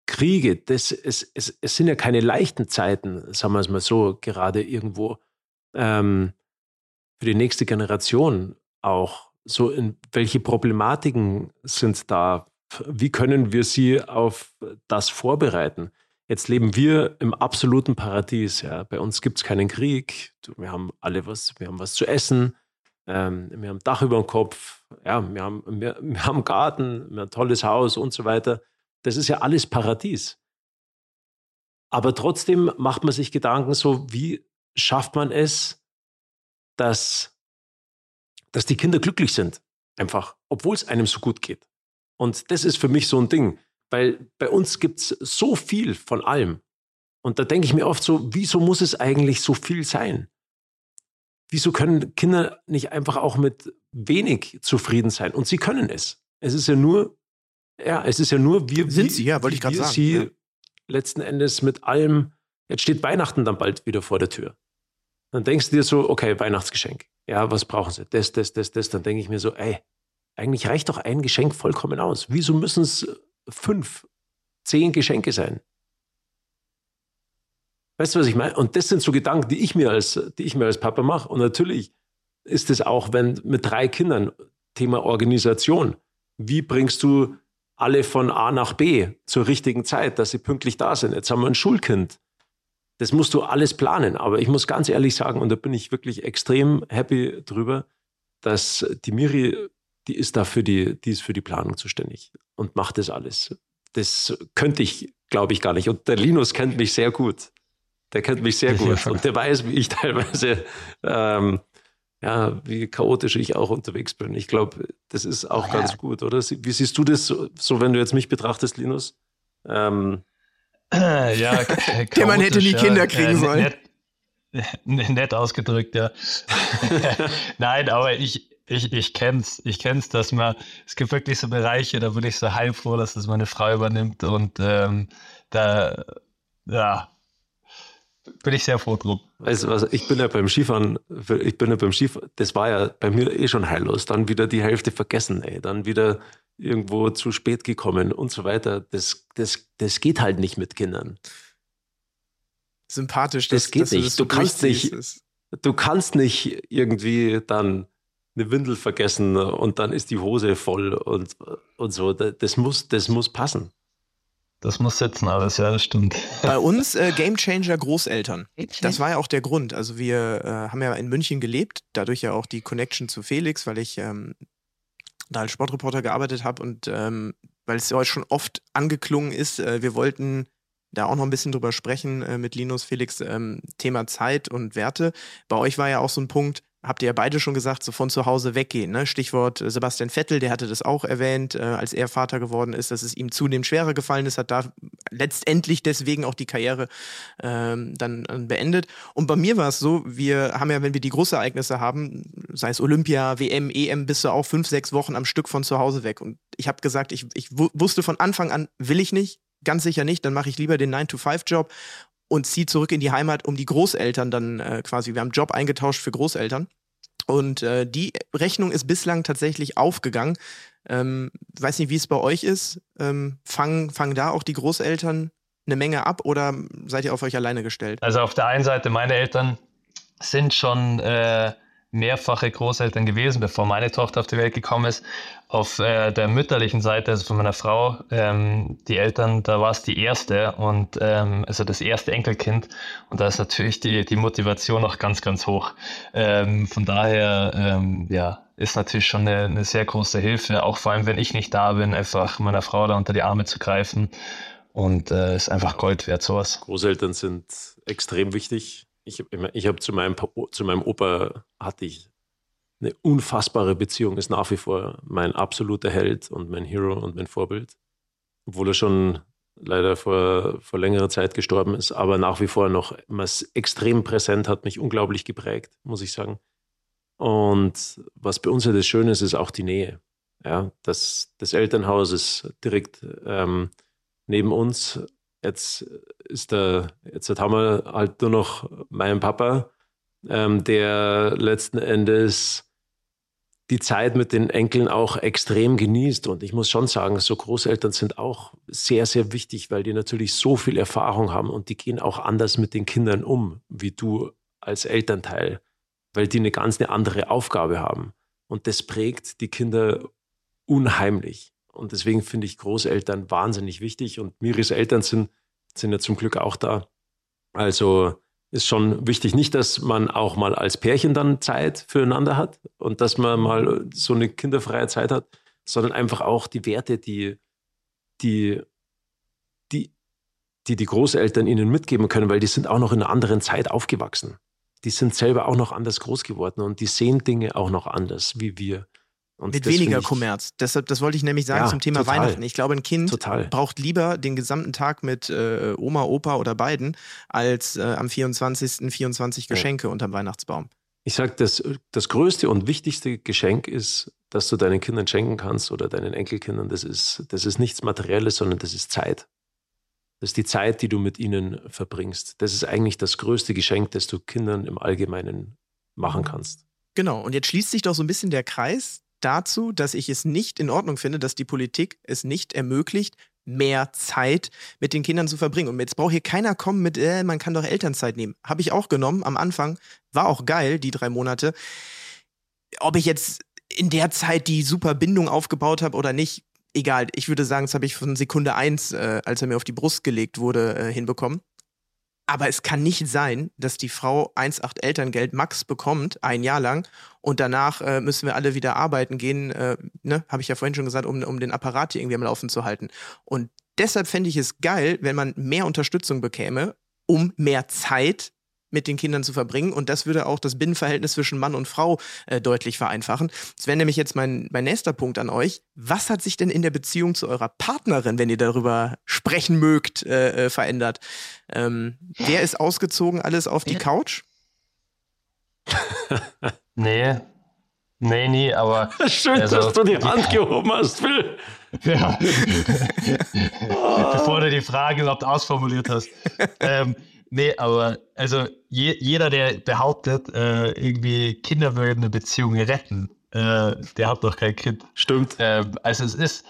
Kriege, das, es, es, es sind ja keine leichten Zeiten, sagen wir es mal so, gerade irgendwo ähm, für die nächste Generation auch so in welche Problematiken sind da? Wie können wir sie auf das vorbereiten? Jetzt leben wir im absoluten Paradies. Ja. Bei uns gibt es keinen Krieg. Wir haben alle was, wir haben was zu essen. Ähm, wir haben Dach über dem Kopf. Ja, wir haben, wir, wir haben Garten, wir haben ein tolles Haus und so weiter. Das ist ja alles Paradies. Aber trotzdem macht man sich Gedanken so, wie schafft man es, dass dass die Kinder glücklich sind. Einfach, obwohl es einem so gut geht. Und das ist für mich so ein Ding, weil bei uns gibt es so viel von allem. Und da denke ich mir oft so, wieso muss es eigentlich so viel sein? Wieso können Kinder nicht einfach auch mit wenig zufrieden sein? Und sie können es. Es ist ja nur, ja, es ist ja nur, wir sind sie, ja, wollte ich gerade sagen. Sie ja. letzten Endes mit allem, jetzt steht Weihnachten dann bald wieder vor der Tür. Dann denkst du dir so, okay, Weihnachtsgeschenk. Ja, was brauchen sie? Das, das, das, das. Dann denke ich mir so, ey, eigentlich reicht doch ein Geschenk vollkommen aus. Wieso müssen es fünf, zehn Geschenke sein? Weißt du, was ich meine? Und das sind so Gedanken, die ich mir als, die ich mir als Papa mache. Und natürlich ist es auch, wenn mit drei Kindern, Thema Organisation. Wie bringst du alle von A nach B zur richtigen Zeit, dass sie pünktlich da sind? Jetzt haben wir ein Schulkind. Das musst du alles planen. Aber ich muss ganz ehrlich sagen, und da bin ich wirklich extrem happy drüber, dass die Miri, die ist da für die, die ist für die Planung zuständig und macht das alles. Das könnte ich, glaube ich, gar nicht. Und der Linus kennt mich sehr gut. Der kennt mich sehr gut. Und der weiß, wie ich teilweise, ähm, ja, wie chaotisch ich auch unterwegs bin. Ich glaube, das ist auch oh, ganz gut, oder? Wie siehst du das so, so, wenn du jetzt mich betrachtest, Linus? Ähm, ja, der man hätte nie Kinder kriegen ja, sollen. Nett, nett, ausgedrückt, ja. Nein, aber ich, ich, ich kenn's. Ich kenn's, dass man, es gibt wirklich so Bereiche, da bin ich so heilfroh, dass das meine Frau übernimmt und ähm, da, ja, bin ich sehr froh drum. Weißt du was, ich bin ja beim Skifahren, ich bin ja beim Skifahren, das war ja bei mir eh schon heillos. Dann wieder die Hälfte vergessen, ey. Dann wieder irgendwo zu spät gekommen und so weiter. Das, das, das geht halt nicht mit Kindern. Sympathisch, das, das geht nicht. Das du kannst nicht, du kannst nicht irgendwie dann eine Windel vergessen und dann ist die Hose voll und, und so. Das muss, das muss passen. Das muss sitzen alles, ja, das stimmt. Bei uns äh, Gamechanger Großeltern. Das war ja auch der Grund. Also wir äh, haben ja in München gelebt, dadurch ja auch die Connection zu Felix, weil ich ähm, da als Sportreporter gearbeitet habe und ähm, weil es ja schon oft angeklungen ist, äh, wir wollten da auch noch ein bisschen drüber sprechen äh, mit Linus, Felix, ähm, Thema Zeit und Werte. Bei euch war ja auch so ein Punkt, habt ihr ja beide schon gesagt, so von zu Hause weggehen. Ne? Stichwort äh, Sebastian Vettel, der hatte das auch erwähnt, äh, als er Vater geworden ist, dass es ihm zunehmend schwerer gefallen ist, hat da letztendlich deswegen auch die Karriere ähm, dann äh, beendet. Und bei mir war es so, wir haben ja, wenn wir die Großereignisse haben, sei es Olympia, WM, EM, bist du auch fünf, sechs Wochen am Stück von zu Hause weg. Und ich habe gesagt, ich, ich wusste von Anfang an, will ich nicht, ganz sicher nicht, dann mache ich lieber den 9-to-5-Job und ziehe zurück in die Heimat, um die Großeltern dann äh, quasi, wir haben Job eingetauscht für Großeltern. Und äh, die Rechnung ist bislang tatsächlich aufgegangen. Ähm, weiß nicht, wie es bei euch ist. Ähm, fangen, fangen da auch die Großeltern eine Menge ab oder seid ihr auf euch alleine gestellt? Also auf der einen Seite, meine Eltern sind schon äh, mehrfache Großeltern gewesen, bevor meine Tochter auf die Welt gekommen ist. Auf äh, der mütterlichen Seite, also von meiner Frau, ähm, die Eltern, da war es die erste und ähm, also das erste Enkelkind. Und da ist natürlich die, die Motivation noch ganz, ganz hoch. Ähm, von daher, ähm, ja, ist natürlich schon eine, eine sehr große Hilfe, auch vor allem, wenn ich nicht da bin, einfach meiner Frau da unter die Arme zu greifen. Und äh, ist einfach Gold wert, sowas. Großeltern sind extrem wichtig ich, ich habe zu meinem, zu meinem Opa hatte ich eine unfassbare Beziehung, ist nach wie vor mein absoluter Held und mein Hero und mein Vorbild. Obwohl er schon leider vor, vor längerer Zeit gestorben ist, aber nach wie vor noch extrem präsent, hat mich unglaublich geprägt, muss ich sagen. Und was bei uns ja das Schöne ist, ist auch die Nähe. Ja, das, das Elternhaus ist direkt ähm, neben uns Jetzt ist der, jetzt haben wir halt nur noch meinen Papa, ähm, der letzten Endes die Zeit mit den Enkeln auch extrem genießt. Und ich muss schon sagen, so Großeltern sind auch sehr, sehr wichtig, weil die natürlich so viel Erfahrung haben und die gehen auch anders mit den Kindern um, wie du als Elternteil, weil die eine ganz eine andere Aufgabe haben. Und das prägt die Kinder unheimlich. Und deswegen finde ich Großeltern wahnsinnig wichtig. Und Miris Eltern sind, sind ja zum Glück auch da. Also ist schon wichtig, nicht, dass man auch mal als Pärchen dann Zeit füreinander hat und dass man mal so eine kinderfreie Zeit hat, sondern einfach auch die Werte, die die, die, die, die Großeltern ihnen mitgeben können, weil die sind auch noch in einer anderen Zeit aufgewachsen. Die sind selber auch noch anders groß geworden und die sehen Dinge auch noch anders wie wir. Und mit weniger ich, Kommerz. Deshalb, das wollte ich nämlich sagen ja, zum Thema total, Weihnachten. Ich glaube, ein Kind total. braucht lieber den gesamten Tag mit äh, Oma, Opa oder beiden, als äh, am 24. 24 Geschenke ja. unterm Weihnachtsbaum. Ich sage, das, das größte und wichtigste Geschenk ist, dass du deinen Kindern schenken kannst oder deinen Enkelkindern. Das ist, das ist nichts Materielles, sondern das ist Zeit. Das ist die Zeit, die du mit ihnen verbringst. Das ist eigentlich das größte Geschenk, das du Kindern im Allgemeinen machen kannst. Genau, und jetzt schließt sich doch so ein bisschen der Kreis dazu, dass ich es nicht in Ordnung finde, dass die Politik es nicht ermöglicht, mehr Zeit mit den Kindern zu verbringen. Und jetzt braucht hier keiner kommen mit, äh, man kann doch Elternzeit nehmen. Habe ich auch genommen am Anfang. War auch geil, die drei Monate. Ob ich jetzt in der Zeit die super Bindung aufgebaut habe oder nicht, egal. Ich würde sagen, das habe ich von Sekunde eins, äh, als er mir auf die Brust gelegt wurde, äh, hinbekommen. Aber es kann nicht sein, dass die Frau 1,8 Elterngeld Max bekommt, ein Jahr lang, und danach äh, müssen wir alle wieder arbeiten gehen, äh, ne, habe ich ja vorhin schon gesagt, um, um den Apparat hier irgendwie am Laufen zu halten. Und deshalb fände ich es geil, wenn man mehr Unterstützung bekäme, um mehr Zeit mit den Kindern zu verbringen. Und das würde auch das Binnenverhältnis zwischen Mann und Frau äh, deutlich vereinfachen. Das wäre nämlich jetzt mein, mein nächster Punkt an euch. Was hat sich denn in der Beziehung zu eurer Partnerin, wenn ihr darüber sprechen mögt, äh, äh, verändert? Ähm, wer ist ausgezogen, alles auf die Couch? nee. Nee, nie, aber. Schön, also, dass du die Hand gehoben hast, Phil. Ja. Bevor du die Frage überhaupt ausformuliert hast. Ähm, Nee, aber also je, jeder, der behauptet, äh, irgendwie Kinder würden eine Beziehung retten, äh, der hat doch kein Kind. Stimmt. Äh, also es ist,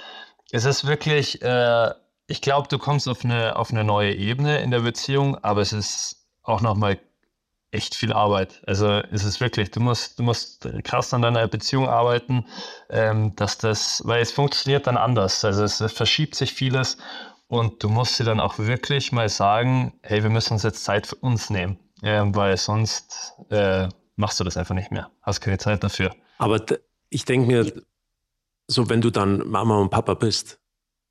es ist wirklich, äh, ich glaube, du kommst auf eine, auf eine neue Ebene in der Beziehung, aber es ist auch nochmal echt viel Arbeit. Also es ist wirklich, du musst, du musst krass an deiner Beziehung arbeiten, ähm, dass das, weil es funktioniert dann anders. Also es, es verschiebt sich vieles und du musst dir dann auch wirklich mal sagen, hey, wir müssen uns jetzt Zeit für uns nehmen, äh, weil sonst äh, machst du das einfach nicht mehr. Hast keine Zeit dafür. Aber ich denke mir, so wenn du dann Mama und Papa bist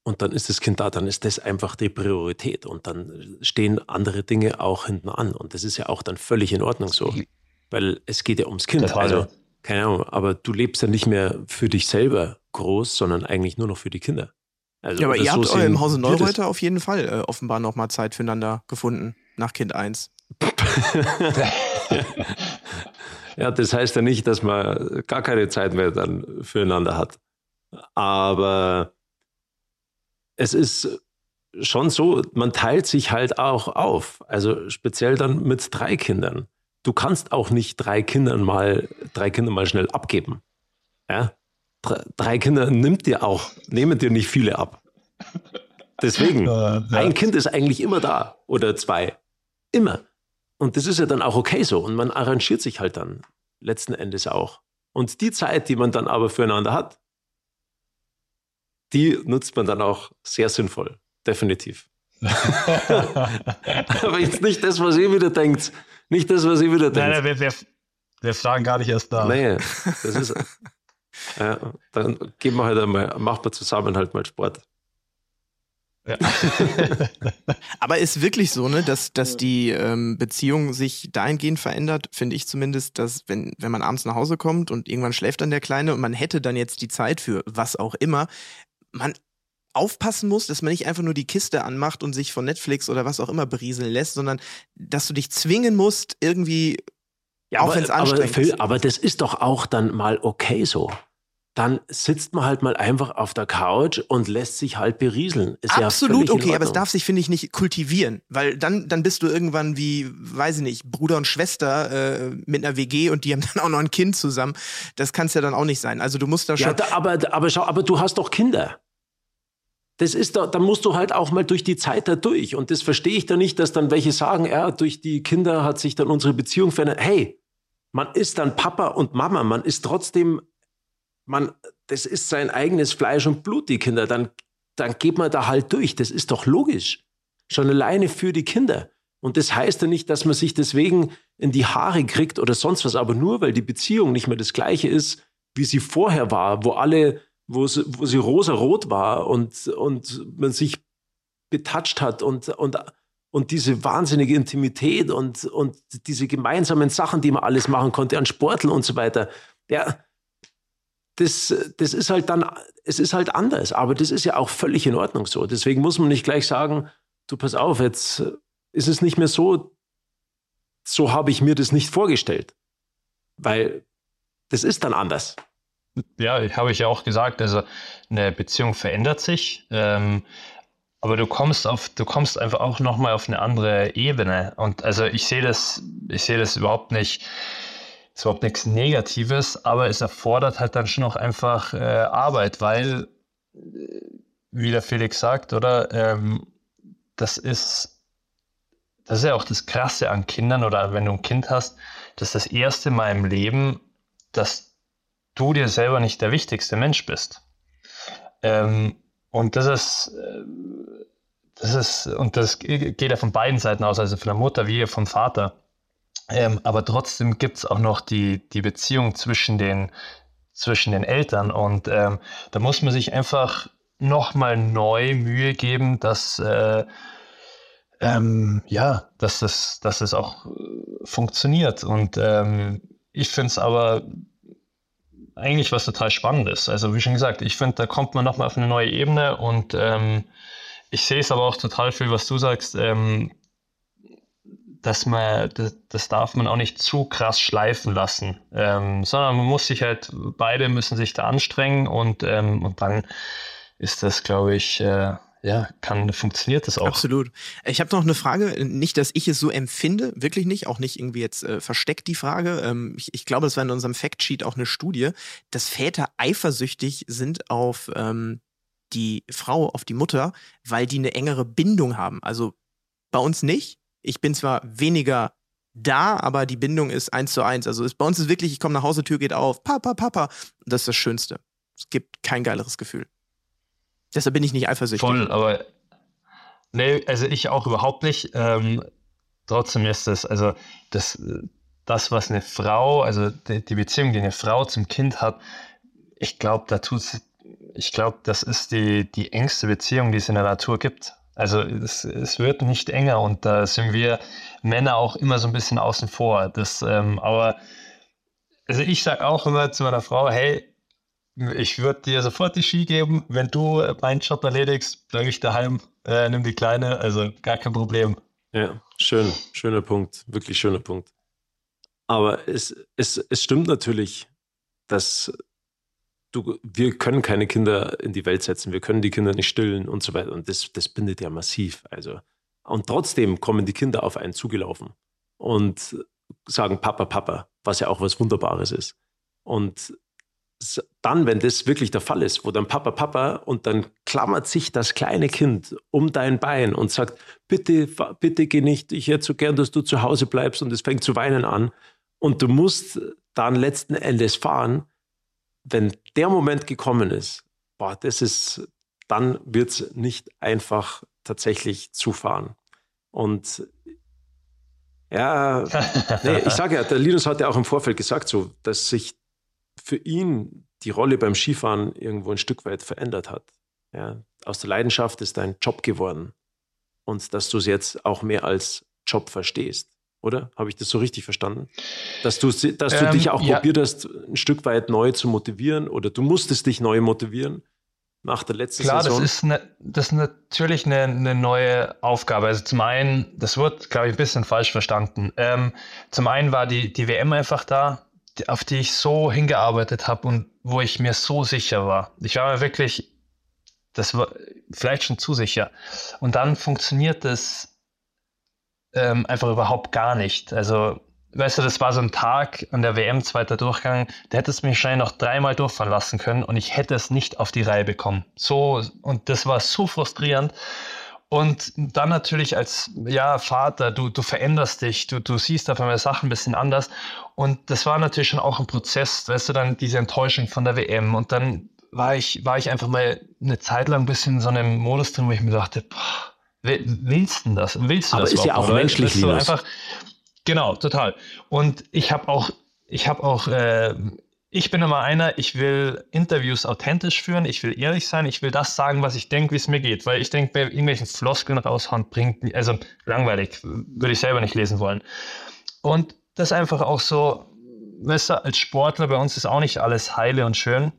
und dann ist das Kind da, dann ist das einfach die Priorität und dann stehen andere Dinge auch hinten an und das ist ja auch dann völlig in Ordnung so. Weil es geht ja ums Kind. Total. Also, keine Ahnung, aber du lebst ja nicht mehr für dich selber groß, sondern eigentlich nur noch für die Kinder. Also, Ja, aber ihr so habt im Hause. Neureuter auf jeden Fall äh, offenbar nochmal Zeit füreinander gefunden, nach Kind 1. Ja, das heißt ja nicht, dass man gar keine Zeit mehr dann füreinander hat. Aber es ist schon so, man teilt sich halt auch auf. Also speziell dann mit drei Kindern. Du kannst auch nicht drei Kindern mal, drei Kinder mal schnell abgeben. Ja? Drei, Kinder nimmt dir auch, nehmen dir nicht viele ab. Deswegen, Äh, ja. ein Kind ist eigentlich immer da oder zwei. Immer. Und das ist ja dann auch okay so. Und man arrangiert sich halt dann letzten Endes auch. Und die Zeit, die man dann aber füreinander hat, die nutzt man dann auch sehr sinnvoll. Definitiv. aber jetzt nicht das, was ihr wieder denkt. Nicht das, was ihr wieder Nein, denkt. nein, wir, wir, wir fragen gar nicht erst nach. Nee, das ist. Ja, dann gehen wir halt einmal, macht man zusammen halt mal Sport. Ja. Aber ist wirklich so, ne, dass, dass die ähm, Beziehung sich dahingehend verändert, finde ich zumindest, dass wenn, wenn man abends nach Hause kommt und irgendwann schläft dann der Kleine und man hätte dann jetzt die Zeit für was auch immer, man aufpassen muss, dass man nicht einfach nur die Kiste anmacht und sich von Netflix oder was auch immer berieseln lässt, sondern dass du dich zwingen musst, irgendwie Ja, Auch aber, wenn's aber, anstrengend ist. aber das ist doch auch dann mal okay so. Dann sitzt man halt mal einfach auf der Couch und lässt sich halt berieseln. Ist ja Absolut in okay, aber es darf sich, finde ich, nicht kultivieren, weil dann, dann bist du irgendwann wie, weiß ich nicht, Bruder und Schwester äh, mit einer WG und die haben dann auch noch ein Kind zusammen. Das kann es ja dann auch nicht sein. Also du musst da Ja, schon. da, aber, aber schau, aber du hast doch Kinder. Das ist da, da musst du halt auch mal durch die Zeit da durch. Und das verstehe ich da nicht, dass dann welche sagen, ja, durch die Kinder hat sich dann unsere Beziehung verändert. Hey, man ist dann Papa und Mama, man ist trotzdem, man, das ist sein eigenes Fleisch und Blut, die Kinder. Dann, dann geht man da halt durch. Das ist doch logisch. Schon alleine für die Kinder. Und das heißt ja nicht, dass man sich deswegen in die Haare kriegt oder sonst was, aber nur weil die Beziehung nicht mehr das gleiche ist, wie sie vorher war, wo alle, wo sie, wo sie rosa-rot war und, und man sich betatscht hat und, und, und diese wahnsinnige Intimität und, und diese gemeinsamen Sachen, die man alles machen konnte, an Sporteln und so weiter. Ja, das, das ist halt dann, es ist halt anders, aber das ist ja auch völlig in Ordnung so. Deswegen muss man nicht gleich sagen, du pass auf, jetzt ist es nicht mehr so, so habe ich mir das nicht vorgestellt. Weil das ist dann anders. Ja, habe ich ja auch gesagt, also eine Beziehung verändert sich, ähm, aber du kommst auf, du kommst einfach auch nochmal auf eine andere Ebene. Und also ich sehe das, ich sehe das überhaupt nicht, ist überhaupt nichts Negatives, aber es erfordert halt dann schon auch einfach äh, Arbeit, weil, äh, wie der Felix sagt, oder, ähm, das ist, das ist ja auch das Krasse an Kindern oder wenn du ein Kind hast, das ist das erste Mal im Leben, dass du dir selber nicht der wichtigste Mensch bist. Ähm, und das ist, äh, das ist, und das geht ja von beiden Seiten aus, also von der Mutter wie vom Vater. Ähm, aber trotzdem gibt es auch noch die, die Beziehung zwischen den, zwischen den Eltern. Und ähm, da muss man sich einfach nochmal neu Mühe geben, dass, äh, ähm, ja, dass das, dass das auch äh, funktioniert. Und ähm, ich finde es aber eigentlich was total Spannendes. Also wie schon gesagt, ich finde, da kommt man nochmal auf eine neue Ebene und ähm, ich sehe es aber auch total viel, was du sagst, ähm, dass man, das, das, darf man auch nicht zu krass schleifen lassen, ähm, sondern man muss sich halt, beide müssen sich da anstrengen und, ähm, und dann ist das, glaube ich, äh, ja, kann, funktioniert das auch. Absolut. Ich habe noch eine Frage, nicht, dass ich es so empfinde, wirklich nicht, auch nicht irgendwie jetzt äh, versteckt die Frage. Ähm, ich, ich glaube, das war in unserem Factsheet auch eine Studie, dass Väter eifersüchtig sind auf ähm, die Frau, auf die Mutter, weil die eine engere Bindung haben. Also bei uns nicht. Ich bin zwar weniger da, aber die Bindung ist eins zu eins. Also ist, bei uns ist wirklich, ich komme nach Hause, Tür geht auf, Papa, Papa. Das ist das Schönste. Es gibt kein geileres Gefühl. Deshalb bin ich nicht eifersüchtig. Voll, aber nee, also ich auch überhaupt nicht. Ähm, trotzdem ist es, also das, das, was eine Frau, also die, die Beziehung, die eine Frau zum Kind hat, ich glaube, da tut ich glaube, das ist die, die engste Beziehung, die es in der Natur gibt. Also es, es wird nicht enger und da sind wir Männer auch immer so ein bisschen außen vor. Das, ähm, aber also ich sage auch immer zu meiner Frau, hey, ich würde dir sofort die Ski geben, wenn du meinen Job erledigst, bleibe ich daheim, äh, nimm die Kleine, also gar kein Problem. Ja, schön, schöner Punkt, wirklich schöner Punkt. Aber es, es, es stimmt natürlich, dass du, wir können keine Kinder in die Welt setzen, wir können die Kinder nicht stillen und so weiter. Und das, das bindet ja massiv. Also, und trotzdem kommen die Kinder auf einen zugelaufen und sagen Papa, Papa, was ja auch was Wunderbares ist. Und dann, wenn das wirklich der Fall ist, wo dann Papa, Papa und dann klammert sich das kleine Kind um dein Bein und sagt, bitte, bitte geh nicht, ich hätte so gern, dass du zu Hause bleibst und es fängt zu weinen an. Und du musst dann letzten Endes fahren, wenn der Moment gekommen ist, boah, das ist, dann wird es nicht einfach tatsächlich zu fahren. Und ja, nee, ich sage ja, der Linus hat ja auch im Vorfeld gesagt, so, dass sich für ihn die Rolle beim Skifahren irgendwo ein Stück weit verändert hat. Ja, aus der Leidenschaft ist dein Job geworden und dass du es jetzt auch mehr als Job verstehst, oder? Habe ich das so richtig verstanden? Dass du, dass du ähm, dich auch ja. probiert hast, ein Stück weit neu zu motivieren oder du musstest dich neu motivieren nach der letzten Klar, Saison? Klar, das ist, eine, das ist natürlich eine, eine neue Aufgabe. Also zum einen, das wird, glaube ich, ein bisschen falsch verstanden. Ähm, zum einen war die, die WM einfach da, auf die ich so hingearbeitet habe und wo ich mir so sicher war. Ich war mir wirklich, das war vielleicht schon zu sicher. Und dann funktioniert das ähm, einfach überhaupt gar nicht. Also, weißt du, das war so ein Tag an der WM, zweiter Durchgang, da hättest du mich wahrscheinlich noch dreimal durchfahren lassen können und ich hätte es nicht auf die Reihe bekommen. So, und das war so frustrierend. Und dann natürlich als ja, Vater, du, du veränderst dich, du, du siehst auf einmal Sachen ein bisschen anders. Und das war natürlich schon auch ein Prozess, weißt du, dann diese Enttäuschung von der WM. Und dann war ich, war ich einfach mal eine Zeit lang ein bisschen in so einem Modus drin, wo ich mir dachte, boah, willst du das? Willst du Aber das ist ja auch menschlich, so einfach, Genau, total. Und ich habe auch, ich habe auch äh, ich bin immer einer, ich will Interviews authentisch führen, ich will ehrlich sein, ich will das sagen, was ich denke, wie es mir geht. Weil ich denke, bei irgendwelchen Floskeln raushauen bringt, also langweilig, würde ich selber nicht lesen wollen. Und das einfach auch so, weißt du, als Sportler, bei uns ist auch nicht alles heile und schön,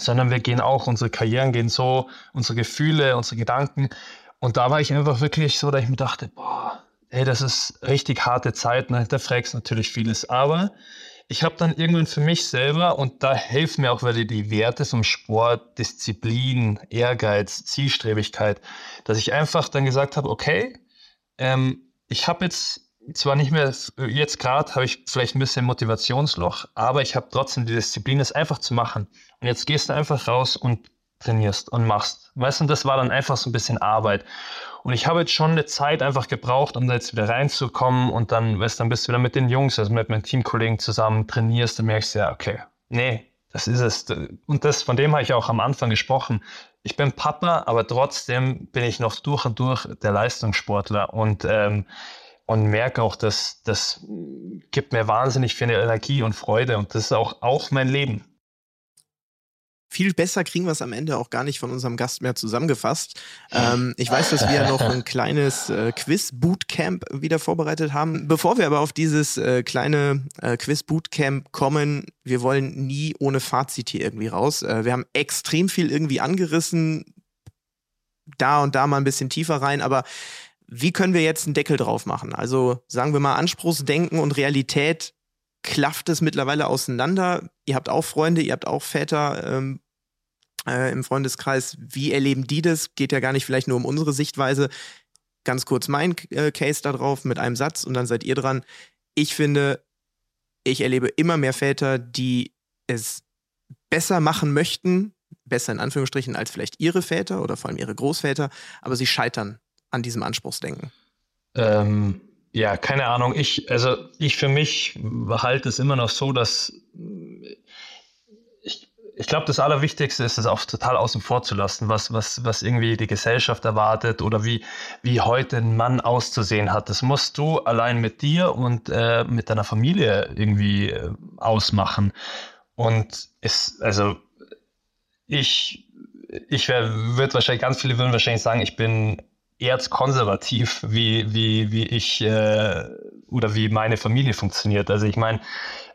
sondern wir gehen auch, unsere Karrieren gehen so, unsere Gefühle, unsere Gedanken. Und da war ich einfach wirklich so, dass ich mir dachte, boah, ey, das ist richtig harte Zeit, ne? da fragst natürlich vieles. Aber ich habe dann irgendwann für mich selber, und da helfen mir auch wieder die Werte vom Sport, Disziplin, Ehrgeiz, Zielstrebigkeit, dass ich einfach dann gesagt habe, okay, ähm, ich habe jetzt zwar nicht mehr, jetzt gerade habe ich vielleicht ein bisschen Motivationsloch, aber ich habe trotzdem die Disziplin, es einfach zu machen. Und jetzt gehst du einfach raus und trainierst und machst. Weißt du, das war dann einfach so ein bisschen Arbeit. Und ich habe jetzt schon eine Zeit einfach gebraucht, um da jetzt wieder reinzukommen und dann, weißt dann bist du wieder mit den Jungs, also mit meinen Teamkollegen zusammen trainierst, dann merkst du ja, okay, nee, das ist es. Und das, von dem habe ich auch am Anfang gesprochen. Ich bin Papa, aber trotzdem bin ich noch durch und durch der Leistungssportler und, ähm, und merke auch, dass das gibt mir wahnsinnig viel Energie und Freude und das ist auch, auch mein Leben viel besser kriegen wir es am Ende auch gar nicht von unserem Gast mehr zusammengefasst. Ähm, ich weiß, dass wir noch ein kleines äh, Quiz-Bootcamp wieder vorbereitet haben. Bevor wir aber auf dieses äh, kleine äh, Quiz-Bootcamp kommen, wir wollen nie ohne Fazit hier irgendwie raus. Äh, wir haben extrem viel irgendwie angerissen, da und da mal ein bisschen tiefer rein, aber wie können wir jetzt einen Deckel drauf machen? Also sagen wir mal, Anspruchsdenken und Realität klafft es mittlerweile auseinander. Ihr habt auch Freunde, ihr habt auch Väter. Ähm, äh, im Freundeskreis. Wie erleben die das? Geht ja gar nicht vielleicht nur um unsere Sichtweise. Ganz kurz mein äh, Case da drauf mit einem Satz und dann seid ihr dran. Ich finde, ich erlebe immer mehr Väter, die es besser machen möchten, besser in Anführungsstrichen als vielleicht ihre Väter oder vor allem ihre Großväter, aber sie scheitern an diesem Anspruchsdenken. Ähm, ja, keine Ahnung. Ich, also ich für mich halte es immer noch so, dass ich glaube, das Allerwichtigste ist es auch total außen vor zu lassen, was, was, was irgendwie die Gesellschaft erwartet oder wie, wie heute ein Mann auszusehen hat. Das musst du allein mit dir und äh, mit deiner Familie irgendwie äh, ausmachen. Und es, also ich, ich würde wahrscheinlich, ganz viele würden wahrscheinlich sagen, ich bin erzkonservativ, wie, wie, wie ich äh, oder wie meine Familie funktioniert. Also ich meine,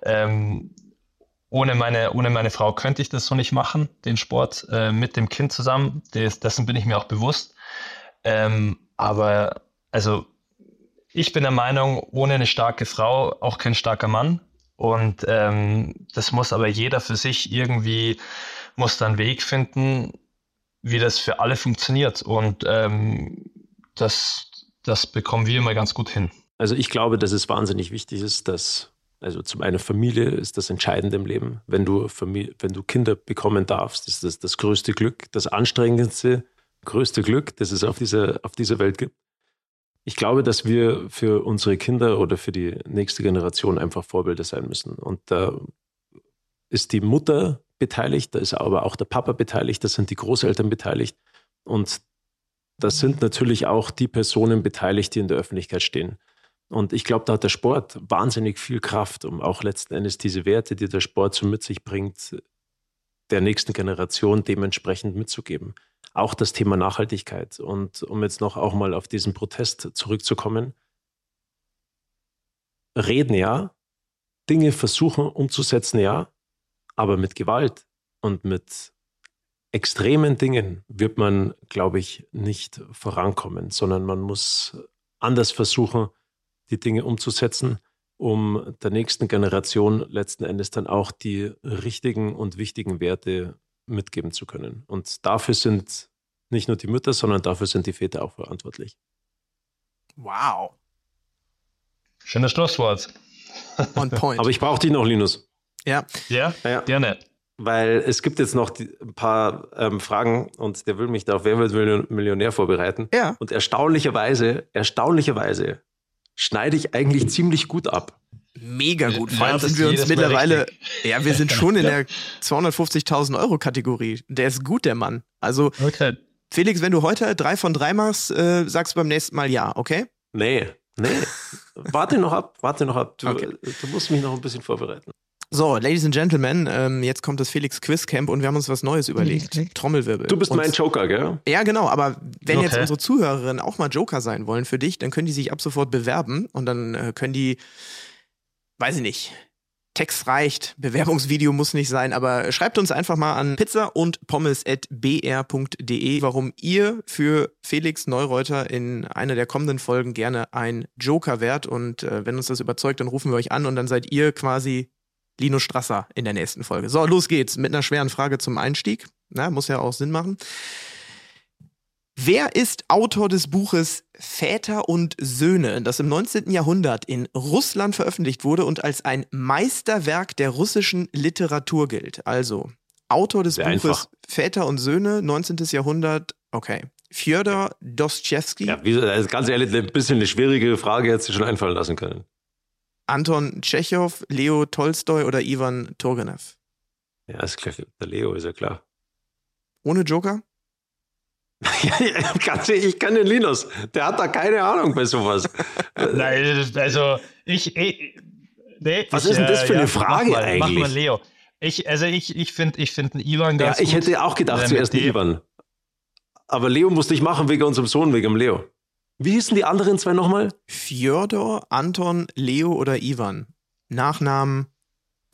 ähm, ohne meine, ohne meine Frau könnte ich das so nicht machen, den Sport äh, mit dem Kind zusammen. Des, dessen bin ich mir auch bewusst. Ähm, aber also ich bin der Meinung, ohne eine starke Frau auch kein starker Mann. Und ähm, das muss aber jeder für sich irgendwie, muss dann Weg finden, wie das für alle funktioniert. Und ähm, das, das bekommen wir immer ganz gut hin. Also ich glaube, dass es wahnsinnig wichtig ist, dass, also zum einen Familie ist das Entscheidende im Leben. Wenn du, Familie, wenn du Kinder bekommen darfst, ist das das größte Glück, das anstrengendste, größte Glück, das es auf dieser, auf dieser Welt gibt. Ich glaube, dass wir für unsere Kinder oder für die nächste Generation einfach Vorbilder sein müssen. Und da ist die Mutter beteiligt, da ist aber auch der Papa beteiligt, da sind die Großeltern beteiligt. Und da sind natürlich auch die Personen beteiligt, die in der Öffentlichkeit stehen. Und ich glaube, da hat der Sport wahnsinnig viel Kraft, um auch letzten Endes diese Werte, die der Sport so mit sich bringt, der nächsten Generation dementsprechend mitzugeben. Auch das Thema Nachhaltigkeit. Und um jetzt noch auch mal auf diesen Protest zurückzukommen. Reden ja, Dinge versuchen umzusetzen ja, aber mit Gewalt und mit extremen Dingen wird man, glaube ich, nicht vorankommen, sondern man muss anders versuchen, die Dinge umzusetzen, um der nächsten Generation letzten Endes dann auch die richtigen und wichtigen Werte mitgeben zu können. Und dafür sind nicht nur die Mütter, sondern dafür sind die Väter auch verantwortlich. Wow. Schönes Schlusswort. On point. Aber ich brauche dich noch, Linus. Ja. Ja, ja. gerne. Weil es gibt jetzt noch die, ein paar ähm, Fragen und der will mich da auf Wer wird Millionär vorbereiten. Ja. Und erstaunlicherweise, erstaunlicherweise schneide ich eigentlich ziemlich gut ab. Mega gut. Vor allem sind wir uns mittlerweile, richtig. ja, wir sind schon in der 250.000 Euro Kategorie. Der ist gut, der Mann. Also, Okay. Felix, wenn du heute drei von drei machst, äh, sagst du beim nächsten Mal ja, okay? Nee, nee. warte noch ab, warte noch ab. Du, Okay. du musst mich noch ein bisschen vorbereiten. So, Ladies and Gentlemen, ähm, jetzt kommt das Felix Quizcamp und wir haben uns was Neues überlegt. Trommelwirbel. Du bist und mein Joker, gell? Ja, genau, aber wenn jetzt Okay. unsere Zuhörerinnen auch mal Joker sein wollen für dich, dann können die sich ab sofort bewerben und dann äh, können die, weiß ich nicht, Text reicht, Bewerbungsvideo muss nicht sein, aber schreibt uns einfach mal an pizza und pommes.br.de, warum ihr für Felix Neureuter in einer der kommenden Folgen gerne ein Joker wärt und äh, wenn uns das überzeugt, dann rufen wir euch an und dann seid ihr quasi Lino Strasser in der nächsten Folge. So, los geht's mit einer schweren Frage zum Einstieg. Na, muss ja auch Sinn machen. Wer ist Autor des Buches Väter und Söhne, das im 19. Jahrhundert in Russland veröffentlicht wurde und als ein Meisterwerk der russischen Literatur gilt? Also, Autor des Sehr Buches einfach. Väter und Söhne, 19. Jahrhundert, okay. Fjodor Dostoevsky, Ja, wie, also ganz ehrlich, ein bisschen eine schwierige Frage hätte sie schon einfallen lassen können. Anton Tschechow, Leo Tolstoi oder Ivan Turgenev? Ja, ist klar. Der Leo ist ja klar. Ohne Joker? ich kann den Linus. Der hat da keine Ahnung bei sowas. Nein, also ich. ich nee, Was ich, ist denn das für eine ja, Frage mach mal, Mach eigentlich? mal Leo. Ich, also ich, ich finde ich find einen Ivan Ja, ganz ich gut. hätte auch gedacht, Äh, zuerst dem- Ivan. Aber Leo musste ich machen wegen unserem Sohn, wegen dem Leo. Wie hießen die anderen zwei nochmal? Fjodor, Anton, Leo oder Ivan? Nachnamen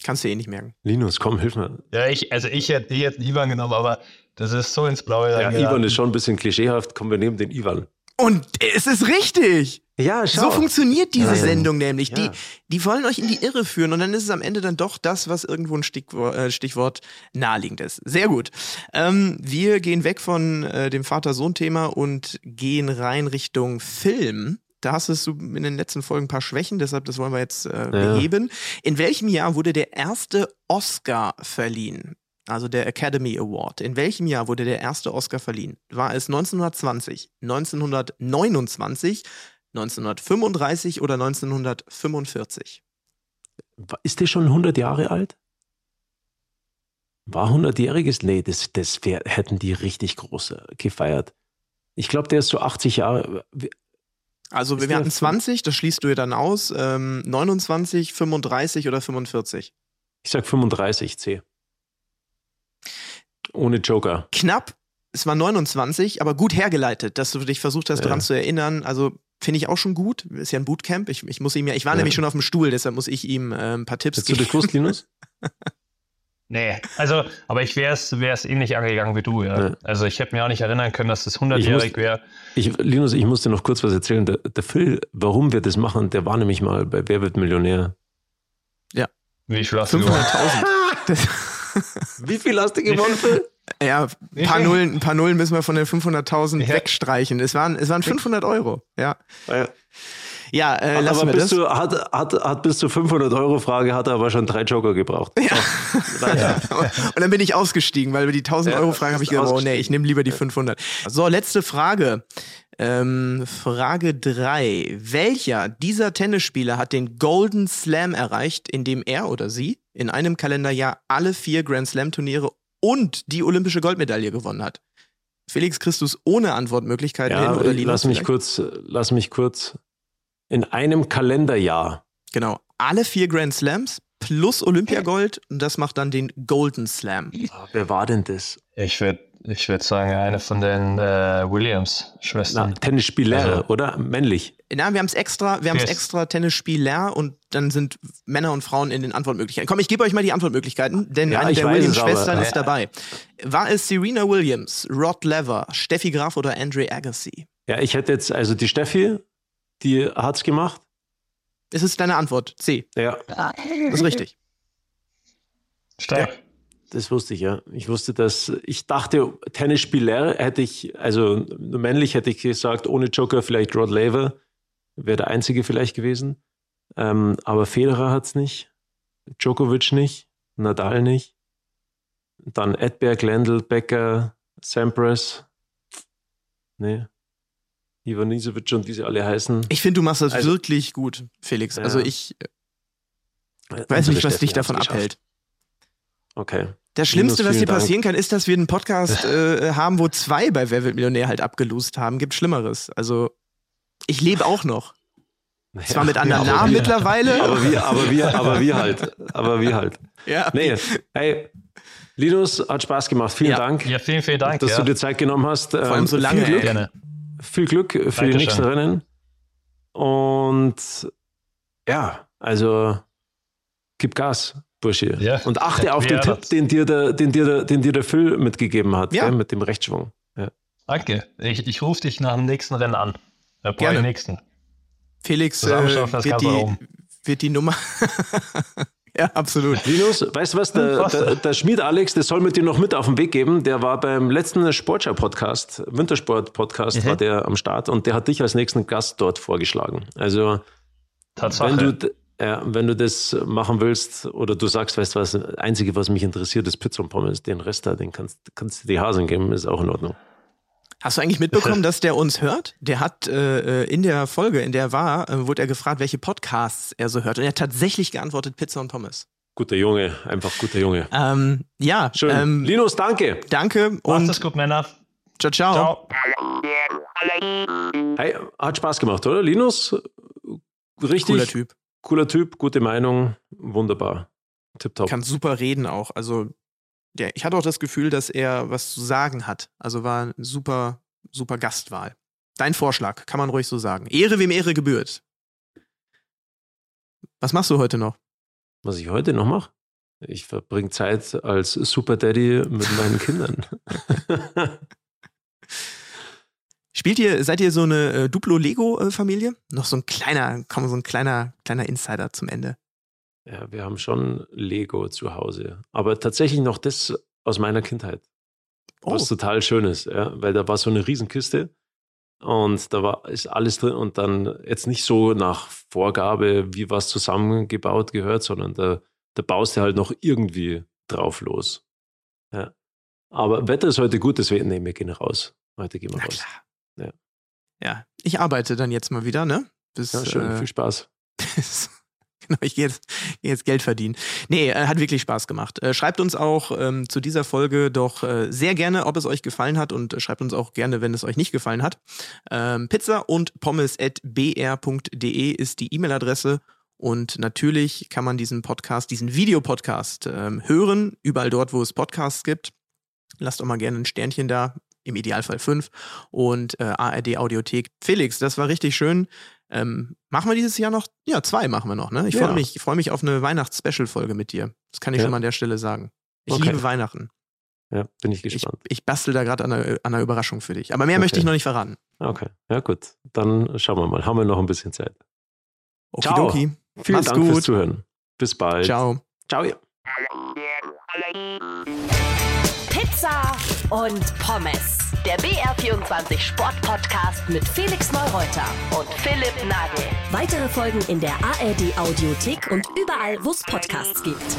kannst du eh nicht merken. Linus, komm, hilf mir. Ja, ich, also ich hätte, ich hätte Ivan genommen, aber das ist so ins Blaue Ja, reingeraten. Ivan ist schon ein bisschen klischeehaft. Komm, wir nehmen den Ivan. Und es ist richtig! Ja, So funktioniert diese Ja. Sendung nämlich. Ja. Die, die wollen euch in die Irre führen und dann ist es am Ende dann doch das, was irgendwo ein Stichwort, äh, Stichwort naheliegend ist. Sehr gut. Ähm, wir gehen weg von äh, dem Vater-Sohn-Thema und gehen rein Richtung Film. Da hast du in den letzten Folgen ein paar Schwächen, deshalb das wollen wir jetzt äh, beheben. In welchem Jahr wurde der erste Oscar verliehen? Also der Academy Award. In welchem Jahr wurde der erste Oscar verliehen? War es 1920, 1929, 1935 oder 1945? Ist der schon 100 Jahre alt? War 100-jähriges? Nee, das, das wär, hätten die richtig groß äh, gefeiert. Ich glaube, der ist so 80 Jahre. Wie- Also Ist wir hatten fün- 20, das schließt du ja dann aus. Ähm, 29, 35 oder 45? Ich sag 35 C. Ohne Joker. Knapp es war 29, aber gut hergeleitet, dass du dich versucht hast, Ja. daran zu erinnern. Also finde ich auch schon gut. Ist ja ein Bootcamp. Ich, ich muss ihm ja, ich war Ja. nämlich schon auf dem Stuhl, deshalb muss ich ihm äh, ein paar Tipps Hättest du geben. das gewusst, Linus? Nee, also, aber ich wäre es ähnlich angegangen wie du, ja. Ja. Also ich hätte mir auch nicht erinnern können, dass das Ich 100-jährig muss- wäre. Ich, Linus, ich muss dir noch kurz was erzählen. Der, der Phil, warum wir das machen, der war nämlich mal bei Wer wird Millionär. Wie viel hast du gewonnen? 500.000. Wie viel hast du gewonnen, Phil? Ja, ein paar? Nullen, ein paar Nullen müssen wir von den 500.000 Ja. wegstreichen. Es waren, es waren 500 Euro. Ja, Ja. ja äh, lassen aber wir bis das. zu, hat, hat, hat bis zur 500-Euro-Frage hat er aber schon drei Joker gebraucht. Ja. Und dann bin ich ausgestiegen, weil wir die 1000 Ja, Euro Frage habe ich gedacht, oh nee, ich nehme lieber die 500. So, letzte Frage. Ähm, Frage 3. Welcher dieser Tennisspieler hat den Golden Slam erreicht, indem er oder sie in einem Kalenderjahr alle vier Grand Slam Turniere und die olympische Goldmedaille gewonnen hat? Felix Christus ohne Antwortmöglichkeiten hin Ja, oder Linus lass mich vielleicht? kurz, lass mich kurz. In einem Kalenderjahr. Genau. Alle vier Grand Slams plus Olympiagold und das macht dann den Golden Slam. Ah, Wer war denn das? Ich würde ich würd sagen, eine von den äh, Williams-Schwestern. Tennisspieler, Also- oder? Männlich. Na, wir haben es extra, wir haben es Yes. extra Tennisspieler und dann sind Männer und Frauen in den Antwortmöglichkeiten. Komm, ich gebe euch mal die Antwortmöglichkeiten, denn Ja, eine der Williams-Schwestern ist dabei. War es Serena Williams, Rod Lever, Steffi Graf oder Andre Agassi? Ja, ich hätte jetzt, also die Steffi, die hat's gemacht. Es ist deine Antwort. C. Ja, Das ist richtig. Stark. Das wusste ich, ja. Ich wusste, dass, ich dachte, Tennisspieler hätte ich, also männlich hätte ich gesagt, ohne Joker vielleicht Rod Laver, wäre der einzige vielleicht gewesen. Ähm, aber Federer hat's nicht, Djokovic nicht, Nadal nicht. Dann Edberg, Lendl, Becker, Sampras. Nee. Ivanisevic und wie sie alle heißen. Ich finde, du machst das Also- wirklich gut, Felix. Also Ja. ich äh, weiß nicht, was dich davon abhält. Okay. Das Schlimmste, was dir vielen Dank. passieren kann, ist, dass wir einen Podcast äh, haben, wo zwei bei Wer wird Millionär halt abgelost haben. Gibt Schlimmeres. Also ich lebe auch noch. Zwar mit anderen aber Namen wir- mittlerweile. Aber wir, aber wir, aber wir halt. Aber wir halt. ja. Nee, hey, Linus, hat Spaß gemacht. Vielen Ja. Dank, Ja, vielen, vielen Dank. dass ja. du dir Zeit genommen hast. Vor allem Ähm, so lange, Viel Glück. Gerne. viel Glück für die Dankeschön. nächsten Rennen. Und ja, also gib Gas, Bursche. Ja. Und achte auf den Ja, Tipp, den dir, der, den, dir der, den dir der Phil mitgegeben hat, Ja. gell, mit dem Rechtsschwung. Ja. Danke. Ich, ich rufe dich nach dem nächsten Rennen an. Äh, bei Gerne. nächsten. Felix äh, wird, die, oben. wird die Nummer. ja, absolut. Linus, weißt du was, der, der, der Schmied Alex, der soll mit dir noch mit auf den Weg geben. Der war beim letzten Sportschau-Podcast, Wintersport-Podcast, Mhm. war der am Start und der hat dich als nächsten Gast dort vorgeschlagen. Also, Tatsache. wenn du, ja, wenn du das machen willst oder du sagst, weißt du was, das Einzige, was mich interessiert, ist Pizza und Pommes, den Rest da, den kannst, kannst du die Hasen geben, ist auch in Ordnung. Hast du eigentlich mitbekommen, dass der uns hört? Der hat äh, in der Folge, in der er war, äh, wurde er gefragt, welche Podcasts er so hört. Und er hat tatsächlich geantwortet, Pizza und Pommes. Guter Junge, einfach guter Junge. Ähm, ja, Schön. ähm, Linus, danke. danke Macht und es gut, Männer. ciao, ciao. Ciao. Hey, hat Spaß gemacht, oder? Linus, richtig Cooler Typ. Cooler Typ, gute Meinung, wunderbar. Tipptopp. Kann super reden auch. Also, der, ich hatte auch das Gefühl, dass er was zu sagen hat. Also war eine super, super Gastwahl. Dein Vorschlag, kann man ruhig so sagen. Ehre, wem Ehre gebührt. Was machst du heute noch? Was ich heute noch mache? Ich verbringe Zeit als Super Daddy mit meinen Kindern. Spielt ihr, seid ihr so eine äh, Duplo-Lego-Familie? Noch so ein kleiner, komm, so ein kleiner, kleiner Insider zum Ende. ja, wir haben schon Lego zu Hause. Aber tatsächlich noch das aus meiner Kindheit. Oh, Was total schön ist, ja, weil da war so eine Riesenkiste und da war ist alles drin und dann jetzt nicht so nach Vorgabe, wie was zusammengebaut gehört, sondern da, da baust du halt noch irgendwie drauf los. Ja. Aber Wetter ist heute gut, deswegen nehmen wir gehen raus. Heute gehen wir na raus. klar. Ja. Ja, ich arbeite dann jetzt mal wieder, ne? Bis, Ja, schön, äh, viel Spaß. genau, ich gehe jetzt, geh jetzt Geld verdienen. Nee, äh, hat wirklich Spaß gemacht. Äh, schreibt uns auch ähm, zu dieser Folge doch äh, sehr gerne, ob es euch gefallen hat und äh, schreibt uns auch gerne, wenn es euch nicht gefallen hat. Ähm, Pizza und pommes at br.de ist die E-Mail-Adresse. Und natürlich kann man diesen Podcast, diesen Videopodcast ähm, hören, überall dort, wo es Podcasts gibt. Lasst doch mal gerne ein Sternchen da, im Idealfall fünf und äh, ARD Audiothek. Felix, das war richtig schön. Ähm, machen wir dieses Jahr noch? Ja, zwei machen wir noch. Ne? Ich Ja. freue mich, ich freu mich auf eine Weihnachts-Special-Folge mit dir. Das kann ich Ja. schon mal an der Stelle sagen. Ich Okay. liebe Weihnachten. Ja, bin ich Ich, gespannt. ich bastel da gerade an, einer- an einer Überraschung für dich. Aber mehr möchte Okay. ich noch nicht verraten. Okay, ja gut. Dann schauen wir mal. Haben wir noch ein bisschen Zeit. Okidoki. Vielen Mach's Dank gut. fürs Zuhören. Bis bald. Ciao. Ciao. Ja. Pizza und Pommes. Der BR24 Sport-Podcast mit Felix Neureuter und Philipp Nagel. Weitere Folgen in der ARD Audiothek und überall, wo es Podcasts gibt.